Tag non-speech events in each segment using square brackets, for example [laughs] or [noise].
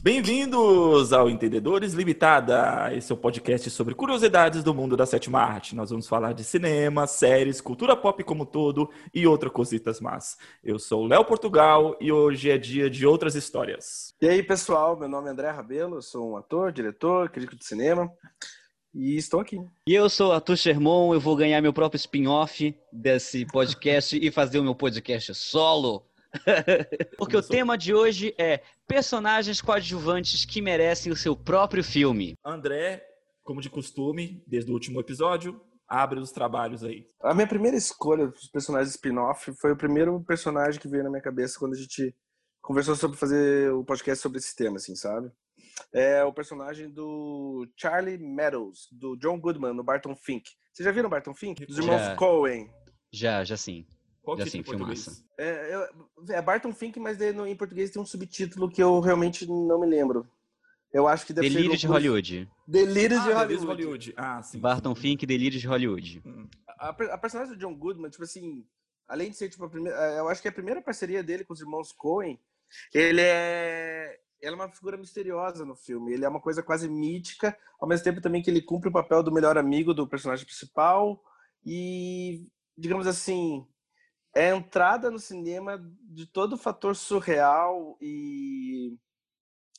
Bem-vindos ao Entendedores Limitada. Esse é o podcast sobre curiosidades do mundo da sétima arte. Nós vamos falar de cinema, séries, cultura pop como todo e outras cositas más. Eu sou Léo Portugal e hoje é dia de outras histórias. E aí, pessoal, meu nome é André Rabelo, sou um ator, diretor, crítico de cinema e estou aqui. E eu sou Arthur Sherman, eu vou ganhar meu próprio spin-off desse podcast e fazer o meu podcast solo. [laughs] Porque o tema de hoje é personagens coadjuvantes que merecem o seu próprio filme. André, como de costume, desde o último episódio, abre os trabalhos aí. A minha primeira escolha dos personagens spin-off foi o primeiro personagem que veio na minha cabeça quando a gente conversou sobre fazer o podcast sobre esse tema, assim, sabe? É o personagem do Charlie Meadows, do John Goodman, no Barton Fink. Vocês já viram Barton Fink? Dos irmãos Já. Coen. Já, já sim. Qual Já título sim, em português? É, eu- é Barton Fink, mas no- em português tem um subtítulo que eu realmente não me lembro. Eu acho que deve Delírio ser de Hollywood. Delírios de Ah, Hollywood. Delírios de Hollywood. Ah, sim. Barton Fink, Delírio de Hollywood. A, per- a personagem do John Goodman, tipo assim, além de ser tipo a primeira, eh, eu acho que a primeira parceria dele com os irmãos Coen, ele é ela é uma figura misteriosa no filme. Ele é uma coisa quase mítica, ao mesmo tempo também que ele cumpre o papel do melhor amigo do personagem principal e digamos assim, é a entrada no cinema de todo o fator surreal e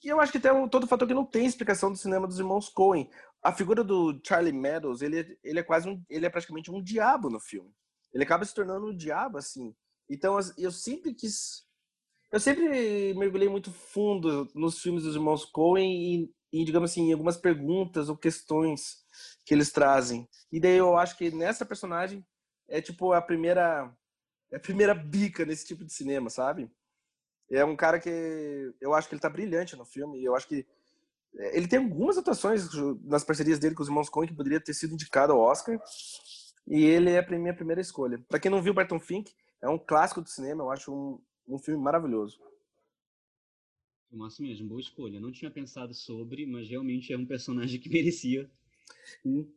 e eu acho que tem um, todo fator que não tem explicação do cinema dos irmãos Coen. A figura do Charlie Meadows, ele, é- ele é quase um, ele é praticamente um diabo no filme. Ele acaba se tornando um diabo assim. Então eu sempre quis eu sempre mergulhei muito fundo nos filmes dos irmãos Coen e, e digamos assim, algumas perguntas ou questões que eles trazem. E daí eu acho que nessa personagem é tipo a primeira é a primeira bica nesse tipo de cinema, sabe? É um cara que eu acho que ele tá brilhante no filme. Eu acho que é, ele tem algumas atuações nas parcerias dele com os irmãos Coen que poderia ter sido indicado ao Oscar. E ele é a minha primeira escolha. Pra quem não viu Barton Fink, é um clássico do cinema. Eu acho um, um filme maravilhoso. Filmaço mesmo, boa escolha. Não tinha pensado sobre, mas realmente é um personagem que [laughs] merecia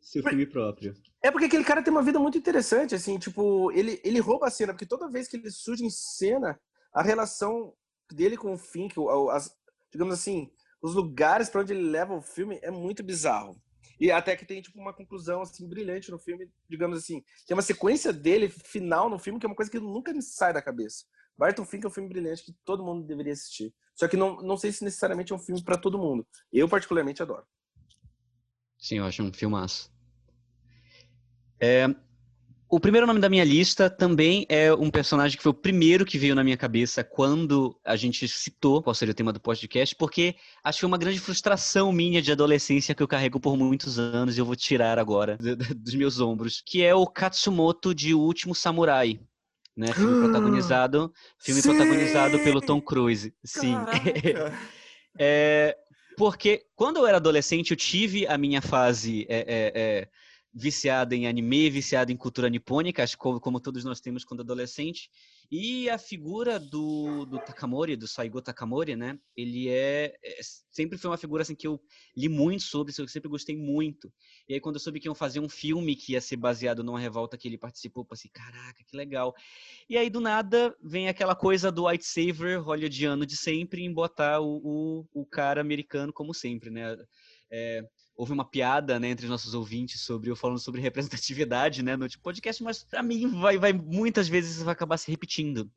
seu filme próprio. É porque aquele cara tem uma vida muito interessante, assim, tipo, ele, ele rouba a cena, porque toda vez que ele surge em cena, a relação dele com o Fink, as, digamos assim, os lugares para onde ele leva o filme é muito bizarro. E até que tem, tipo, uma conclusão, assim, brilhante no filme, digamos assim, tem uma sequência dele final no filme que é uma coisa que nunca me sai da cabeça. Barton Fink é um filme brilhante que todo mundo deveria assistir. Só que não, não sei se necessariamente é um filme para todo mundo. Eu, particularmente, adoro. Sim, eu acho um filmaço. É, o primeiro nome da minha lista também é um personagem que foi o primeiro que veio na minha cabeça quando a gente citou qual seria o tema do podcast, porque acho que foi uma grande frustração minha de adolescência que eu carrego por muitos anos e eu vou tirar agora do- do- dos meus ombros, que é o Katsumoto de O Último Samurai. Né, filme [gasps] protagonizado, filme Sim! protagonizado pelo Tom Cruise. Sim. [laughs] É, porque quando eu era adolescente, eu tive a minha fase é, é, é, viciada em anime, viciada em cultura nipônica, acho que como, como todos nós temos quando adolescente. E a figura do, do Takamori, do Saigo Takamori, né? Ele é, é- sempre foi uma figura assim que eu li muito sobre, eu sempre gostei muito. E aí quando eu soube que iam fazer um filme que ia ser baseado numa revolta que ele participou, eu pensei, caraca, que legal. E aí do nada vem aquela coisa do White Savior hollywoodiano de sempre em botar o, o, o cara americano como sempre, né? É, houve uma piada né, entre os nossos ouvintes sobre eu falando sobre [laughs] representatividade né, no último podcast, mas para mim vai, vai muitas vezes vai acabar se repetindo.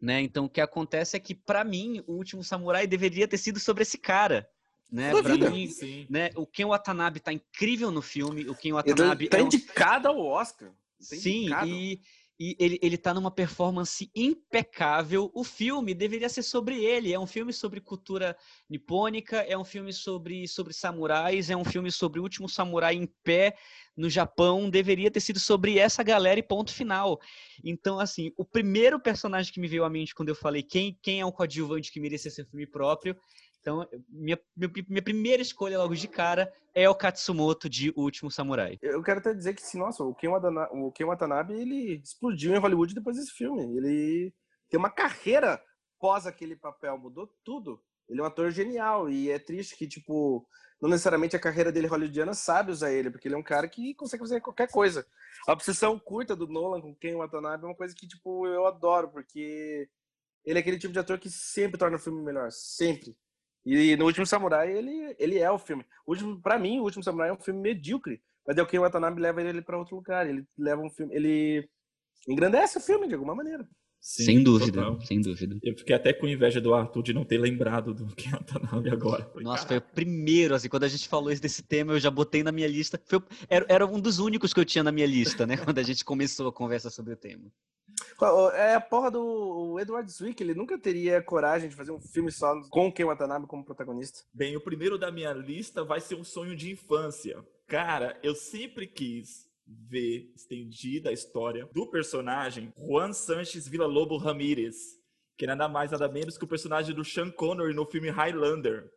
Né? Então o que acontece é que para mim o último samurai deveria ter sido sobre esse cara. Né? Pra mim, Sim. né, o Ken Watanabe tá incrível no filme, o Ken Ele Watanabe tá é um indicado ao Oscar. Tá Sim, indicado. e, e ele, ele tá numa performance impecável. O filme deveria ser sobre ele. É um filme sobre cultura nipônica, é um filme sobre, sobre samurais, é um filme sobre o último samurai em pé no Japão. Deveria ter sido sobre essa galera e ponto final. Então, assim, o primeiro personagem que me veio à mente quando eu falei quem, quem é um coadjuvante que merecia ser filme próprio. Então, minha, minha, minha primeira escolha logo de cara é o Katsumoto de O Último Samurai. Eu quero até dizer que, sim, nossa, o Ken, Watanabe, o Ken Watanabe, ele explodiu em Hollywood depois desse filme. Ele tem uma carreira pós aquele papel, mudou tudo. Ele é um ator genial e é triste que, tipo, não necessariamente a carreira dele hollywoodiana sabe usar ele, porque ele é um cara que consegue fazer qualquer coisa. A obsessão curta do Nolan com Ken Watanabe é uma coisa que, tipo, eu adoro, porque ele é aquele tipo de ator que sempre torna o filme melhor, sempre. E no Último Samurai, ele, ele é o filme. O último, mim, O Último Samurai é um filme medíocre. Mas é o que o Watanabe leva ele para outro lugar. Ele leva um filme. Ele engrandece o filme de alguma maneira. Sim, sem dúvida, total. sem dúvida. Eu fiquei até com inveja do Arthur de não ter lembrado do que Watanabe agora. Falei, Nossa, foi o primeiro, assim, quando a gente falou desse tema, eu já botei na minha lista. Foi, era, era um dos únicos que eu tinha na minha lista, né? [laughs] Quando a gente começou a conversa sobre o tema. É a porra do Edward Zwick, ele nunca teria coragem de fazer um filme só com o Ken Watanabe como protagonista. Bem, o primeiro da minha lista vai ser um sonho de infância. Cara, eu sempre quis ver estendida a história do personagem Juan Sanches Villa-Lobo Ramírez, que é nada mais nada menos que o personagem do Sean Connery no filme Highlander.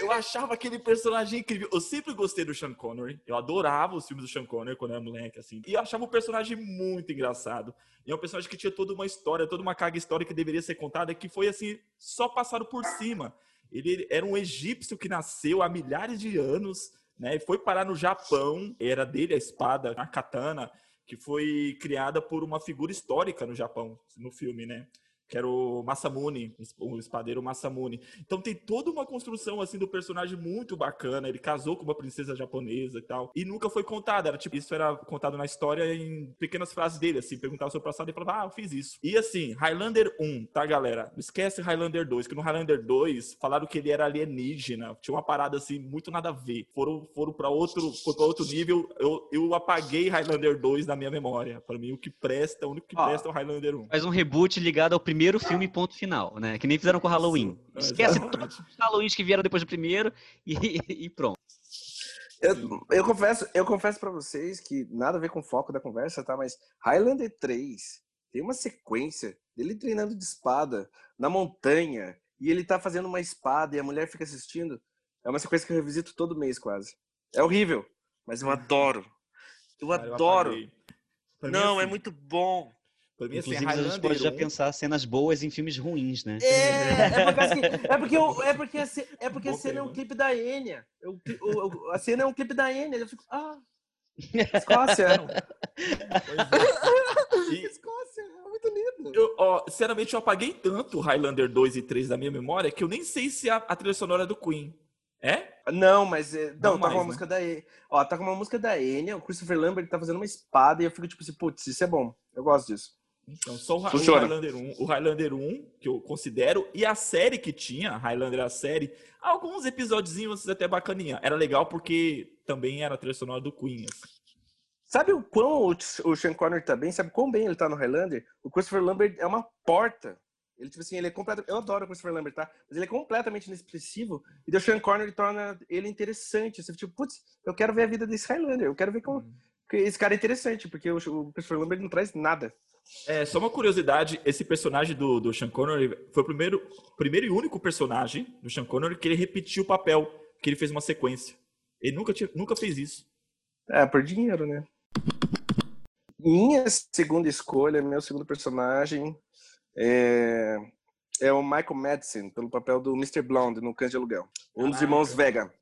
eu, achava aquele personagem incrível. Eu sempre gostei do Sean Connery. Eu adorava os filmes do Sean Connery quando eu era moleque, assim. E eu achava o personagem muito engraçado. E é um personagem que tinha toda uma história, toda uma carga histórica que deveria ser contada, que foi, assim, só passado por cima. Ele era um egípcio que nasceu há milhares de anos né? E foi parar no Japão, era dele a espada, a katana, que foi criada por uma figura histórica no Japão, no filme, né? Que era o Masamune, o espadeiro Masamune. Então tem toda uma construção assim do personagem muito bacana. Ele casou com uma princesa japonesa e tal. E nunca foi contado. Era tipo, isso era contado na história em pequenas frases dele, assim, perguntava sobre o passado e falava, ah, eu fiz isso. E assim, Highlander 1, tá, galera? Não esquece Highlander 2, que no Highlander 2 falaram que ele era alienígena. Tinha uma parada assim, muito nada a ver. Foram, foram para outro, foi pra outro nível. Eu, eu apaguei Highlander 2 da minha memória. Para mim, o que presta, o único que presta é o Highlander 1. Faz um reboot ligado ao primeiro primeiro filme, ponto final, né? Que nem fizeram com Halloween. Esquece todos os Halloweens que vieram depois do primeiro e, [laughs] e pronto. Eu, eu, confesso, eu confesso para vocês que nada a ver com o foco da conversa, tá? Mas Highlander 3 tem uma sequência dele treinando de espada na montanha e ele tá fazendo uma espada e a mulher fica assistindo. É uma sequência que eu revisito todo mês quase. É horrível, mas eu [laughs] adoro. Eu adoro. Eu Não, é muito bom. Pra mim, assim, Inclusive, assim, a gente pode já pensar cenas boas em filmes ruins, né? É, [laughs] é porque, assim, é porque, eu, é porque, a, é porque a cena é um clipe da Enya. Eu, eu, a cena é um clipe da Enya. Eu fico, ah, [laughs] Escócia. [laughs] e... Escócia, é muito lindo. Eu, ó, sinceramente, eu apaguei tanto Highlander 2 e 3 da minha memória que eu nem sei se a, a trilha sonora é do Queen. É? Não, mas. É, não, não, tá mais, com uma né? música da. Ó, tá com uma música da Enya, o Christopher Lambert tá fazendo uma espada e eu fico tipo assim, putz, isso é bom. Eu gosto disso. Então, só o, o Highlander 1, o Highlander 1, que eu considero, e a série que tinha, Highlander a série, alguns episódios até bacaninha. Era legal porque também era a trilha sonora do Queen. Assim. Sabe o quão o Sean Connery tá bem? Sabe quão bem ele tá no Highlander? O Christopher Lambert é uma porta. Ele, tipo assim, ele é completamente... Eu adoro o Christopher Lambert, tá? Mas ele é completamente inexpressivo. E o Sean Connery torna ele interessante. Você, tipo, putz, eu quero ver a vida desse Highlander. Eu quero ver como... Uhum. Esse cara é interessante, porque o, o Christopher Lambert não traz nada. É, só uma curiosidade, esse personagem do, do Sean Connery foi o primeiro, primeiro e único personagem do Sean Connery que ele repetiu o papel, que ele fez uma sequência. Ele nunca, tinha, nunca fez isso. É, por dinheiro, né? Minha segunda escolha, meu segundo personagem é, é o Michael Madsen, pelo papel do Mr. Blonde no Cães de Aluguel. Um dos irmãos Vega.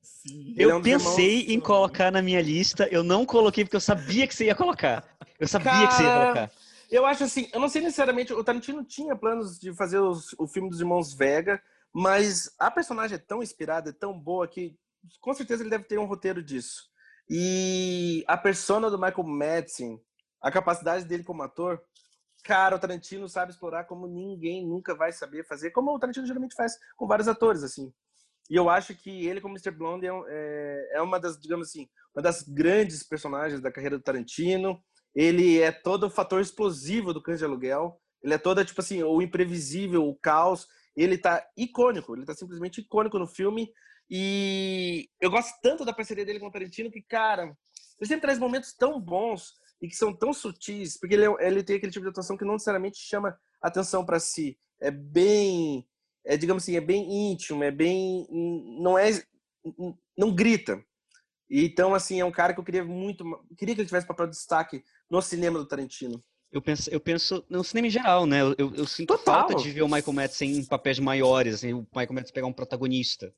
Eu é um pensei irmãos... em colocar na minha lista, eu não coloquei porque eu sabia que você ia colocar. Eu sabia Cara... que você ia colocar. Eu acho assim, eu não sei necessariamente, o Tarantino tinha planos de fazer os, o filme dos irmãos Vega, mas a personagem é tão inspirada, é tão boa que com certeza ele deve ter um roteiro disso. E a persona do Michael Madsen, a capacidade dele como ator, cara, o Tarantino sabe explorar como ninguém nunca vai saber fazer, como o Tarantino geralmente faz com vários atores, assim. E eu acho que ele, como Mr. Blonde, é, é, é uma das, digamos assim, uma das grandes personagens da carreira do Tarantino ele é todo o fator explosivo do Cães de Aluguel. Ele é toda, tipo assim, o imprevisível, o caos. Ele tá icônico, ele tá simplesmente icônico no filme. E eu gosto tanto da parceria dele com o Tarantino que, cara, ele sempre traz momentos tão bons e que são tão sutis, porque ele, é, ele tem aquele tipo de atuação que não necessariamente chama atenção para si. É bem, é, digamos assim, é bem íntimo, é bem. não é. não grita. Então, assim, é um cara que eu queria muito. Queria que ele tivesse papel de destaque no cinema do Tarantino. Eu penso, eu penso no cinema em geral, né? Eu, eu, eu sinto Total. falta de ver o Michael Madsen em papéis maiores, assim, o Michael Madsen pegar um protagonista.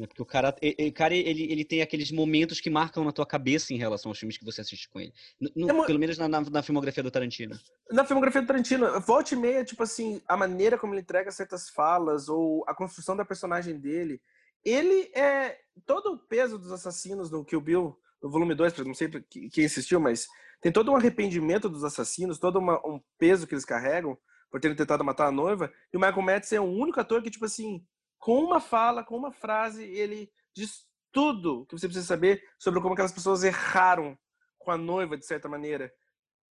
Né? Porque o cara, o cara ele, ele tem aqueles momentos que marcam na tua cabeça em relação aos filmes que você assiste com ele. No, é pelo menos na, na, na, filmografia do Tarantino. Na filmografia do Tarantino, volta e meia, tipo assim, a maneira como ele entrega certas falas ou a construção da personagem dele, ele é. Todo o peso dos assassinos no Kill Bill, no volume 2, não sei quem assistiu, mas tem todo um arrependimento dos assassinos, todo uma, um peso que eles carregam por terem tentado matar a noiva. E o Michael Madsen é o único ator que, tipo assim, com uma fala, com uma frase, ele diz tudo que você precisa saber sobre como aquelas pessoas erraram com a noiva, de certa maneira.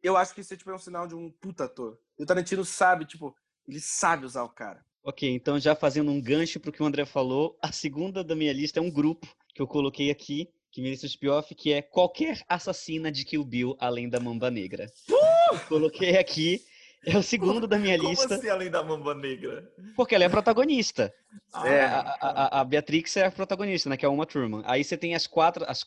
Eu acho que isso é, tipo, é um sinal de um puta ator. E o Tarantino sabe, tipo, ele sabe usar o cara. Ok, então já fazendo um gancho pro que o André falou, a segunda da minha lista é um grupo que eu coloquei aqui, que me lista spin-off, que é qualquer assassina de Kill Bill além da Mamba Negra. Uh! Coloquei aqui é o segundo da minha [laughs] Como lista. Como assim, além da Mamba Negra? Porque ela é a protagonista. Ah, é, a, a, a, Beatrix é a protagonista, né? Que é uma Truman. Aí você tem as quatro, as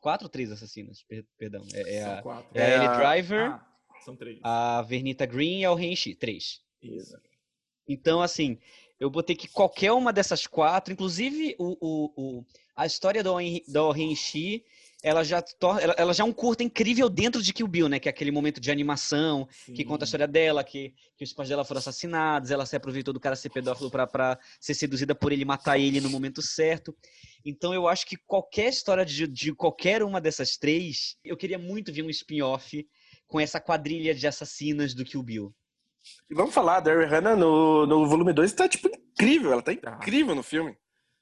quatro ou três assassinas, perdão. É, é a, quatro. é a Ellie Driver, ah, são três. a Vernita Green e a Renchi. Três. Isso. Então, assim, eu botei que qualquer uma dessas quatro, inclusive o, o, o a história do, do Renchi ela já, ela, ela já é um curta incrível dentro de Kill Bill, né? Que é aquele momento de animação, Sim. que conta a história dela, que, que os pais dela foram assassinados, ela se aproveitou do cara ser pedófilo para ser seduzida por ele matar ele no momento certo. Então eu acho que qualquer história de, de qualquer uma dessas três, eu queria muito ver um spin-off com essa quadrilha de assassinas do Kill Bill. E vamos falar, a Daryl Hannah no, no volume 2 tá, tipo, incrível. Ela tá incrível no filme.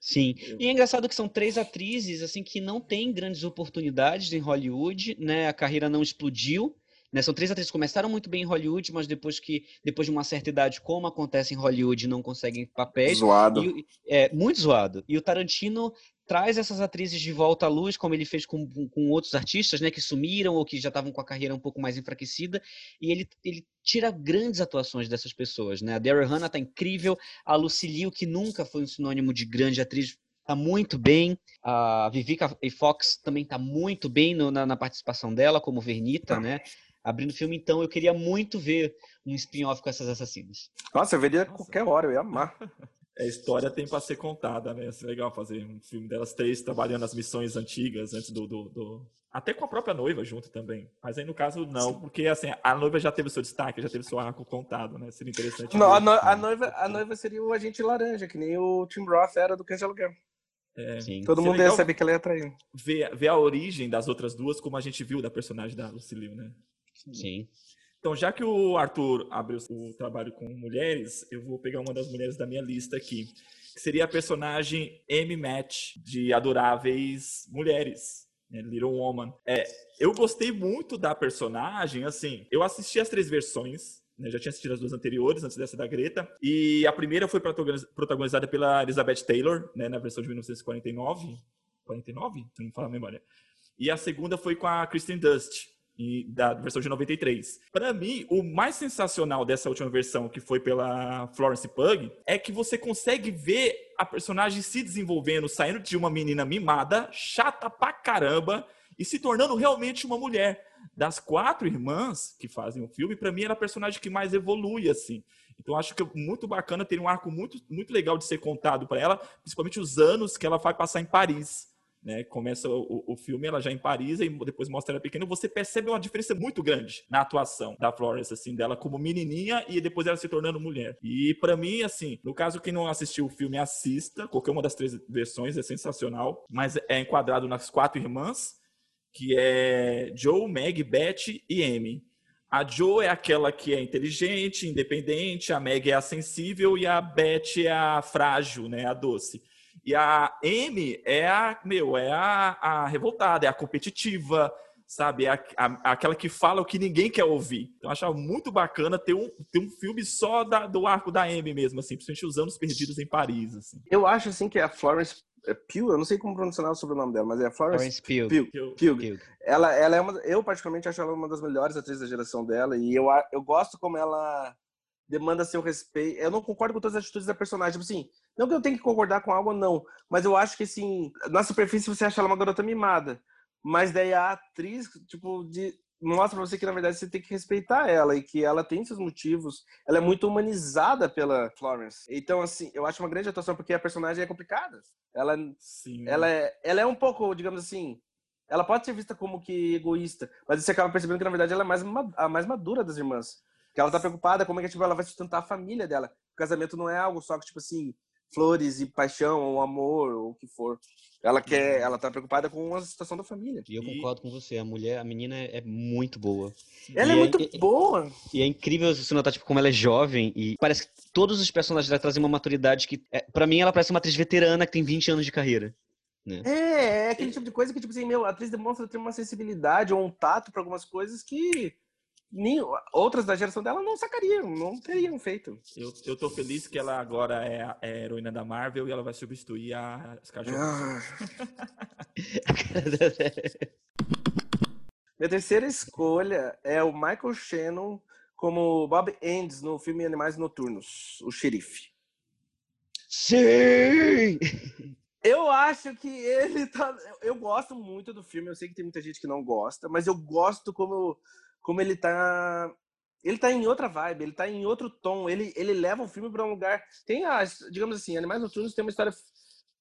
Sim. E é engraçado que são três atrizes assim que não têm grandes oportunidades em Hollywood, né? A carreira não explodiu. Né? São três atrizes que começaram muito bem em Hollywood, mas depois que depois de uma certa idade, como acontece em Hollywood, não conseguem papéis. Zoado. E, é muito zoado. E o Tarantino traz essas atrizes de volta à luz, como ele fez com, com outros artistas, né, que sumiram ou que já estavam com a carreira um pouco mais enfraquecida, e ele, ele tira grandes atuações dessas pessoas, né? A Daryl Hannah tá incrível, a Lucille que nunca foi um sinônimo de grande atriz, tá muito bem. A Vivica e Fox também tá muito bem no, na, na, participação dela como Vernita, né? Abrindo o filme, então eu queria muito ver um spin-off com essas assassinas. Nossa, eu veria qualquer hora, eu ia amar. [laughs] a história tem para ser contada, né? É legal fazer um filme delas três trabalhando as missões antigas antes do, do, do, Até com a própria noiva junto também. Mas aí no caso não, porque assim, a noiva já teve o seu destaque, já teve o seu arco contado, né? Seria interessante. Não, a, no, a, noiva, a noiva seria o agente laranja, que nem o Tim Roth era do Cães de Aluguel. É, Todo mundo ia saber que ela ia atrair. Ver, ver a origem das outras duas, como a gente viu da personagem da Lucille, né? Sim. Então, já que o Arthur abriu o trabalho com mulheres, eu vou pegar uma das mulheres da minha lista aqui, que seria a personagem Amy Match, de Adoráveis Mulheres, né, Little Woman. É, eu gostei muito da personagem, assim, eu assisti as três versões, né, já tinha assistido as duas anteriores, antes dessa da Greta, e a primeira foi protagonizada pela Elizabeth Taylor, né, na versão de 1949, 49? Se não me fala a memória. E a segunda foi com a Kristen Dust, e da versão de 93. Para mim, o mais sensacional dessa última versão, que foi pela Florence Pugh, é que você consegue ver a personagem se desenvolvendo, saindo de uma menina mimada, chata pra caramba, e se tornando realmente uma mulher. Das quatro irmãs que fazem o filme, para mim ela é a personagem que mais evolui, assim. Então acho que é muito bacana ter um arco muito, muito legal de ser contado para ela, principalmente os anos que ela vai passar em Paris. Né, começa o, o, filme, ela já em Paris, e depois mostra ela pequena, você percebe uma diferença muito grande na atuação da Florence, assim, dela como menininha e depois ela se tornando mulher. E para mim, assim, no caso, quem não assistiu o filme, assista, qualquer uma das três versões é sensacional, mas é enquadrado nas quatro irmãs, que é Joe, Meg, Beth e Amy. A Joe é aquela que é inteligente, independente, a Meg é a sensível e a Beth é a frágil, né, a doce. E a M é a, meu, é a, a revoltada, é a competitiva, sabe? É a, a, aquela que fala o que ninguém quer ouvir. Então, eu achava muito bacana ter um, ter um filme só da, do arco da M mesmo, assim, principalmente os anos perdidos em Paris, assim. Eu acho, assim, que a Florence é Pugh, eu não sei como pronunciar o sobrenome dela, mas é a Florence, Florence Pugh. Pugh. Pugh. Ela, ela é uma, eu particularmente acho ela uma das melhores atrizes da geração dela e eu, eu gosto como ela demanda seu respeito. Eu não concordo com todas as atitudes da personagem. Tipo assim, não que eu tenha que concordar com algo, não. Mas eu acho que, assim, na superfície você acha ela uma garota mimada. Mas daí a atriz, tipo, de mostra pra você que, na verdade, você tem que respeitar ela e que ela tem seus motivos. Ela é muito humanizada pela Florence. Então, assim, eu acho uma grande atuação porque a personagem é complicada. Ela, Sim. ela, é, ela é um pouco, digamos assim, ela pode ser vista como que egoísta, mas você acaba percebendo que, na verdade, ela é mais, a mais madura das irmãs. Que ela tá preocupada como é que tipo, ela vai sustentar a família dela. O casamento não é algo só que, tipo assim, flores e paixão, ou amor, ou o que for. Ela quer, ela tá preocupada com a situação da família. E eu concordo com você, a mulher, a menina é muito boa. Ela é E é- muito e- boa. E é incrível você notar, tipo, como ela é jovem e parece que todos os personagens dela trazem uma maturidade que, é, para mim, ela parece uma atriz veterana que tem 20 anos de carreira. É, é aquele tipo de coisa que, tipo assim, meu, a atriz demonstra ter uma sensibilidade ou um tato pra algumas coisas que nem, outras da geração dela não sacariam, não teriam feito. Eu, eu tô feliz que ela agora é a, é a heroína da Marvel e ela vai substituir a Scarlett. Ah. [laughs] Minha terceira escolha é o Michael Shannon como Bob Endes no filme Animais Noturnos, o xerife. Sim! Eu acho que ele tá. Eu gosto muito do filme, eu sei que tem muita gente que não gosta, mas eu gosto como, como ele tá. Ele tá em outra vibe, ele tá em outro tom, ele, ele leva o filme para um lugar. Tem digamos assim, Animais Noturnos tem uma história,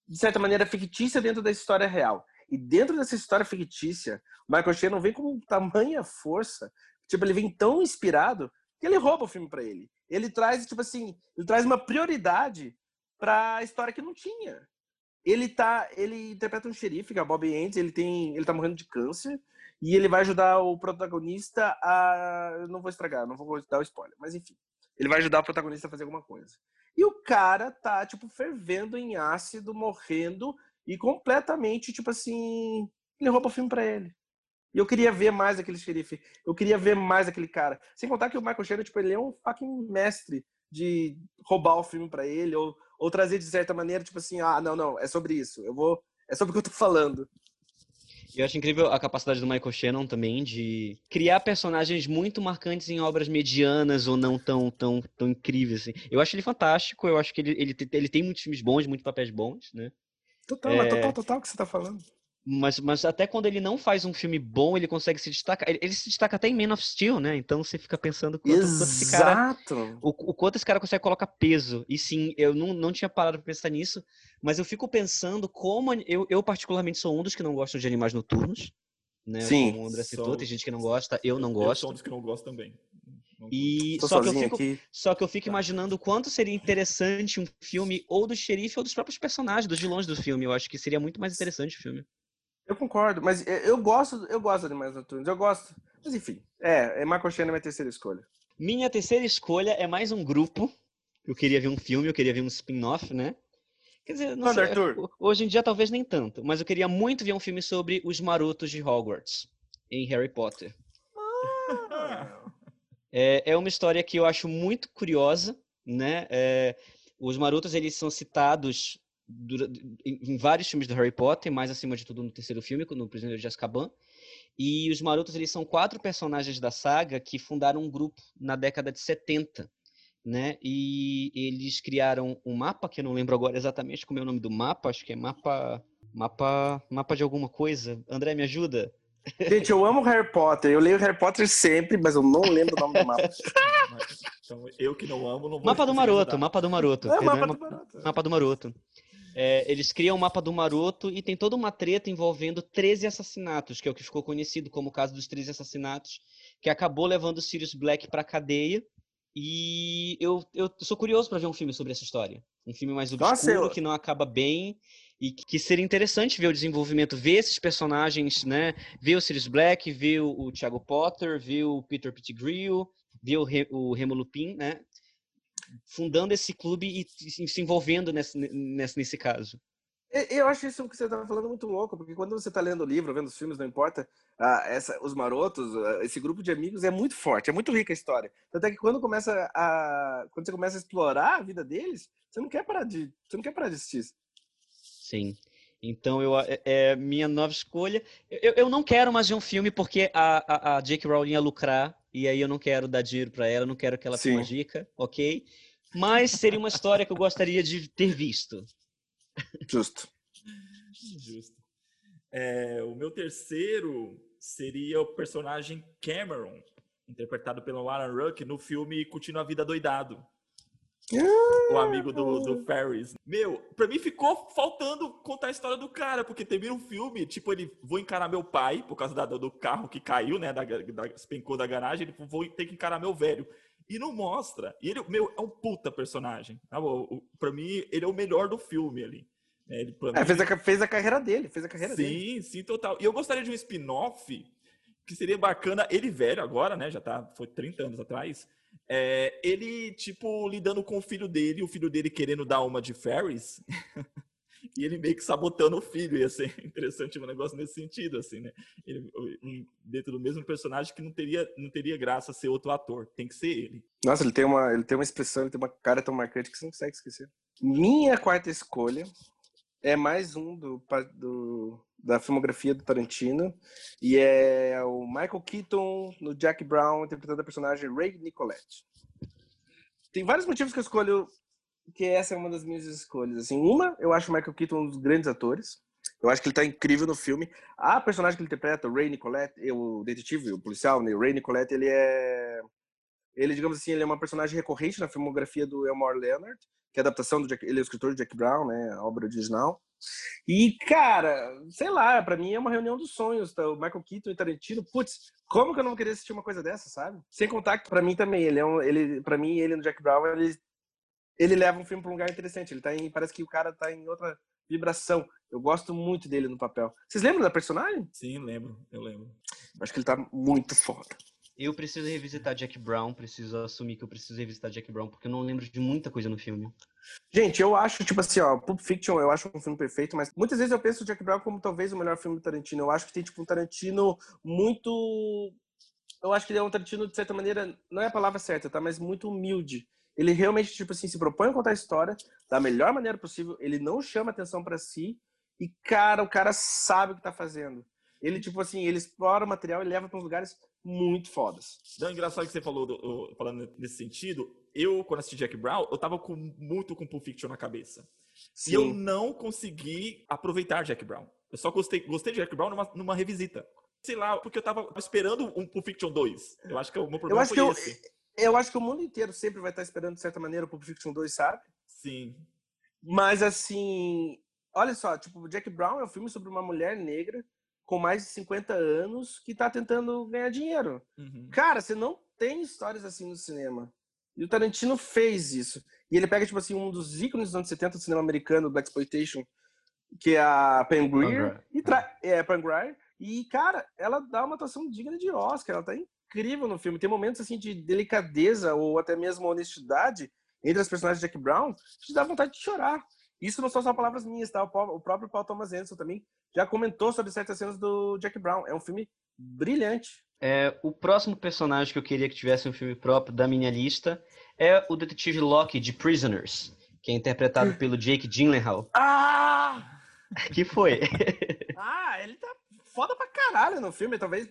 de certa maneira, fictícia dentro da história real. E dentro dessa história fictícia, o Michael Shannon vem com tamanha força, tipo, ele vem tão inspirado que ele rouba o filme para ele. Ele traz, tipo assim, ele traz uma prioridade para a história que não tinha ele tá ele interpreta um xerife que é o Bob Endes ele tem ele tá morrendo de câncer e ele vai ajudar o protagonista a eu não vou estragar não vou dar o spoiler mas enfim ele vai ajudar o protagonista a fazer alguma coisa e o cara tá tipo fervendo em ácido morrendo e completamente tipo assim ele rouba o filme para ele e eu queria ver mais aquele xerife eu queria ver mais aquele cara sem contar que o Michael Shannon tipo ele é um fucking mestre de roubar o filme para ele ou ou trazer de certa maneira, tipo assim, ah, não, não, é sobre isso. Eu vou. É sobre o que eu tô falando. Eu acho incrível a capacidade do Michael Shannon também de criar personagens muito marcantes em obras medianas ou não tão, tão, tão incríveis. Assim. Eu acho ele fantástico, eu acho que ele, ele, ele tem muitos filmes bons, muitos papéis bons, né? Total, É. é total, total o que você tá falando. Mas, mas até quando ele não faz um filme bom, ele consegue se destacar. Ele, ele se destaca até em Man of Steel, né? Então você fica pensando quanto, quanto esse cara Exato. o, o quanto esse cara consegue colocar peso. E sim, eu não, não tinha parado pra pensar nisso, mas eu fico pensando como. Eu, eu, particularmente, sou um dos que não gostam de animais noturnos. Né? Sim. Como o André citou, Sou- tem gente que não gosta, eu não Eu gosto. sou um dos que não gosto também. E Tô só que, eu fico, aqui. só que eu fico imaginando o quanto seria interessante um filme ou do xerife ou dos próprios personagens, dos vilões do filme. Eu acho que seria muito mais interessante o filme. Eu concordo, mas eu eu gosto, eu gosto de Animais Noturnos, eu gosto. Mas enfim, é, é Michael Shannon é minha terceira escolha. Minha terceira escolha é mais um grupo. Eu queria ver um filme, eu queria ver um spin-off, né? Quer dizer, não Manda, sei, Arthur. ho- hoje em dia talvez nem tanto, mas eu queria muito ver um filme sobre os marotos de Hogwarts em Harry Potter. É, é uma história que eu acho muito curiosa, né? É, os marotos eles são citados dura- em, vários filmes do Harry Potter, mais acima de tudo no terceiro filme, no Prisioneiro de Azkaban. E os marotos eles são quatro personagens da saga que fundaram um grupo na década de 70, né? E eles criaram um mapa que eu não lembro agora exatamente como é o nome do mapa, acho que é mapa mapa mapa de alguma coisa. André, me ajuda. [laughs] Gente, eu amo Harry Potter. Eu leio Harry Potter sempre, mas eu não lembro o nome do mapa. Então, eu que não amo, não vou Mapa do Maroto, ajudar. mapa do Maroto. É mapa ma- do Maroto. Mapa do Maroto. É, eles criam o mapa do Maroto e tem toda uma treta envolvendo 13 assassinatos, que é o que ficou conhecido como o caso dos 13 assassinatos, que acabou levando o Sirius Black pra cadeia. E eu, eu sou curioso para ver um filme sobre essa história. Um filme mais obscuro, Nossa, eu- que não acaba bem. E que que seria interessante ver o desenvolvimento, ver esses personagens, né? Ver o Sirius Black, ver o, o Thiago Potter, ver o Peter Pettigrew, ver o, Re, o Remo Lupin, né? Fundando esse clube e se se envolvendo nesse, nesse, nesse caso. Eu acho isso que você tá falando muito louco, porque quando você tá lendo o livro, vendo os filmes, não importa, ah, essa, os marotos, ah, esse grupo de amigos é muito forte, é muito rica a história. Tanto é que quando começa a. Quando você começa a explorar a vida deles, você não quer parar de. Você não quer parar de assistir. Sim. Então, eu, é, é minha nova escolha. Eu, eu não quero mais ver um filme porque a, a, a Jake Rowling ia lucrar e aí eu não quero dar dinheiro pra ela, não quero que ela tenha uma dica, ok? Mas seria uma história que eu gostaria de ter visto. Justo. Justo. É, o meu terceiro seria o personagem Cameron, interpretado pelo Alan Ruck no filme Curtindo a Vida Doidado. O amigo do, do Ferris. Meu, pra mim ficou faltando contar a história do cara, porque teve um filme, tipo, ele vou encarar meu pai, por causa da, do carro que caiu, né? Da, da, despencou da garagem, ele vou ter que encarar meu velho. E não mostra. E ele, meu, é um puta personagem. Tá bom? Pra mim, ele é o melhor do filme ali. É, ele, é, mim... fez, a, fez a carreira dele, fez a carreira sim, dele. Sim, sim, total. E eu gostaria de um spin-off que seria bacana, ele velho agora, né? Já tá, foi 30 anos atrás. É, ele, tipo, lidando com o filho dele, o filho dele querendo dar uma de Ferris. [laughs] e ele meio que sabotando o filho. Ia ser [laughs] interessante um negócio nesse sentido, assim, né? Ele, dentro do mesmo personagem que não teria, não teria graça ser outro ator. Tem que ser ele. Nossa, ele tem uma, ele tem uma expressão, ele tem uma cara tão marcante que você não consegue esquecer. Minha quarta escolha é mais um do, do, da filmografia do Tarantino e é o Michael Keaton no Jack Brown interpretando a personagem Ray Nicolette. Tem vários motivos que eu escolho que essa é uma das minhas escolhas. Assim, uma, eu acho o Michael Keaton um dos grandes atores. Eu acho que ele está incrível no filme. A personagem que ele interpreta, o Ray Nicolette, o detetive, o policial, né? o Ray Nicolette, ele é ele, digamos assim, ele é uma personagem recorrente na filmografia do Elmore Leonard, que é a adaptação do Jack, ele é o escritor de Jack Brown, né, a obra original. E, cara, sei lá, para mim é uma reunião dos sonhos, tá? O Michael Keaton e Tarantino, putz, como que eu não querer assistir uma coisa dessa, sabe? Sem contar que para mim também, ele é um, ele, para mim, ele no Jack Brown, ele, ele leva um filme para um lugar interessante. Ele tá em, parece que o cara tá em outra vibração. Eu gosto muito dele no papel. Vocês lembram da personagem? Sim, lembro, eu lembro. Acho que ele tá muito foda. Eu preciso revisitar Jack Brown, preciso assumir que eu preciso revisitar Jack Brown, porque eu não lembro de muita coisa no filme. Gente, eu acho, tipo assim, ó, Pulp Fiction eu acho um filme perfeito, mas muitas vezes eu penso Jack Brown como talvez o melhor filme do Tarantino. Eu acho que tem, tipo, um Tarantino muito. Eu acho que ele é um Tarantino, de certa maneira, não é a palavra certa, tá? Mas muito humilde. Ele realmente, tipo assim, se propõe a contar a história da melhor maneira possível, ele não chama atenção para si, e, cara, o cara sabe o que tá fazendo. Ele, tipo assim, ele explora o material e leva para uns lugares muito fodas. Então, é engraçado que você falou, do, falando nesse sentido, eu, quando assisti Jack Brown, eu tava com, muito com Pulp Fiction na cabeça. Sim. E eu não consegui aproveitar Jack Brown. Eu só gostei, gostei de Jack Brown numa, numa revisita. Sei lá, porque eu tava esperando um Pulp Fiction 2. Eu acho que o meu problema eu acho foi que esse. Eu, eu acho que o mundo inteiro sempre vai estar esperando, de certa maneira, o Pulp Fiction 2, sabe? Sim. Mas, assim, olha só, tipo, Jack Brown é um filme sobre uma mulher negra com mais de 50 anos que tá tentando ganhar dinheiro. Uhum. Cara, você não tem histórias assim no cinema. E o Tarantino fez isso. E ele pega, tipo assim, um dos ícones dos anos 70 do cinema americano, Black Exploitation, que é a Pam Grier, e tra... é Pam Grier, e, cara, ela dá uma atuação digna de Oscar, ela tá incrível no filme. Tem momentos, assim, de delicadeza ou até mesmo honestidade entre as personagens de Jack Brown que dá vontade de chorar. Isso não são só palavras minhas, tá? O próprio Paul Thomas Anderson também já comentou sobre certas cenas do Jack Brown. É um filme brilhante. É, o próximo personagem que eu queria que tivesse um filme próprio da minha lista é o detetive Locke de Prisoners, que é interpretado [laughs] pelo Jake Gyllenhaal. Ah! Que foi? [laughs] ah, ele tá foda pra caralho no filme, talvez.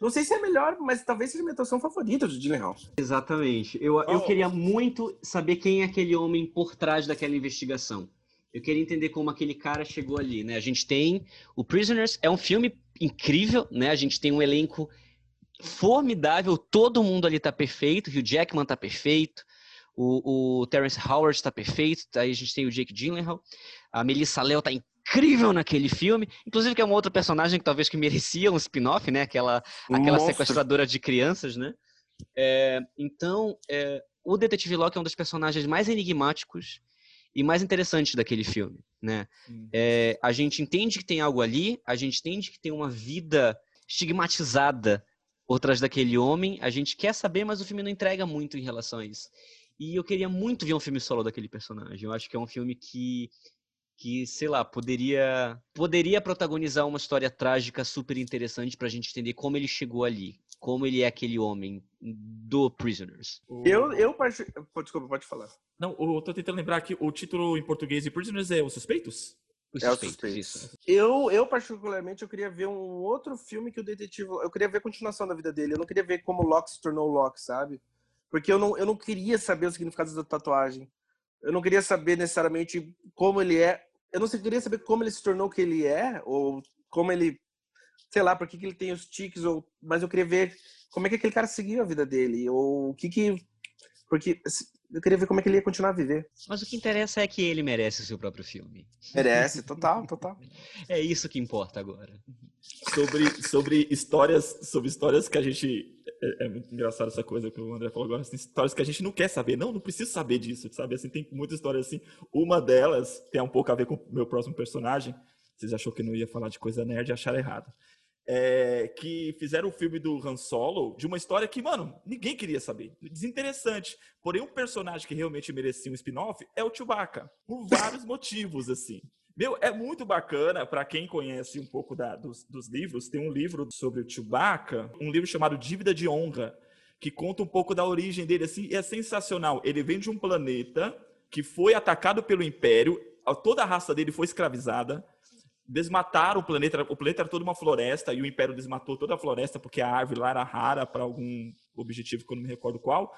Não sei se é melhor, mas talvez seja minha atuação favorita do Gyllenhaal. Exatamente. Eu, oh. eu queria muito saber quem é aquele homem por trás daquela investigação eu queria entender como aquele cara chegou ali, né? A gente tem o Prisoners, é um filme incrível, né? A gente tem um elenco formidável, todo mundo ali tá perfeito, o Hugh Jackman tá perfeito, o, o Terrence Howard tá perfeito, aí a gente tem o Jake Gyllenhaal, a Melissa Leo tá incrível naquele filme, inclusive que é uma outra personagem que talvez que merecia um spin-off, né? Aquela, aquela sequestradora de crianças, né? É, então, é, o Detetive Locke é um dos personagens mais enigmáticos e mais interessante daquele filme, né? É, a gente entende que tem algo ali, a gente entende que tem uma vida estigmatizada por trás daquele homem, a gente quer saber, mas o filme não entrega muito em relação a isso. E eu queria muito ver um filme solo daquele personagem. Eu acho que é um filme que que, sei lá, poderia poderia protagonizar uma história trágica super interessante pra gente entender como ele chegou ali, como ele é aquele homem do Prisoners. Eu, eu desculpa, pode falar. Não, eu tô tentando lembrar que o título em português de Prisoners é Os Suspeitos? Os é Suspeitos, isso. Eu, eu, particularmente, eu queria ver um outro filme que o detetive... Eu queria ver a continuação da vida dele. Eu não queria ver como o Locke se tornou o Locke, sabe? Porque eu não, eu não queria saber o significado da tatuagem. Eu não queria saber necessariamente como ele é. Eu não queria saber como ele se tornou o que ele é, ou como ele sei lá, por que, que ele tem os tiques, ou, mas eu queria ver como é que aquele cara seguiu a vida dele, ou o que que. Porque eu queria ver como é que ele ia continuar a viver. Mas o que interessa é que ele merece o seu próprio filme. Merece, total, total. [laughs] É isso que importa agora. Sobre, sobre histórias, sobre histórias que a gente. É, é, muito engraçado essa coisa que o André falou agora. Tem histórias que a gente não quer saber. Não, não preciso saber disso, sabe? Assim, tem muitas histórias assim. Uma delas tem um pouco a ver com o meu próximo personagem. Vocês achou que não ia falar de coisa nerd e acharam errado é, que fizeram o filme do Han Solo de uma história que, mano, ninguém queria saber. Desinteressante. Porém, um personagem que realmente merecia um spin-off é o Chewbacca. Por vários [laughs] motivos, assim. Meu, é muito bacana, para quem conhece um pouco da, dos, dos, livros, tem um livro sobre o Chewbacca, um livro chamado Dívida de Honra, que conta um pouco da origem dele, assim, é sensacional. Ele vem de um planeta que foi atacado pelo Império, toda a raça dele foi escravizada, desmataram o planeta. O planeta era toda uma floresta e o Império desmatou toda a floresta porque a árvore lá era rara para algum objetivo que eu não me recordo qual.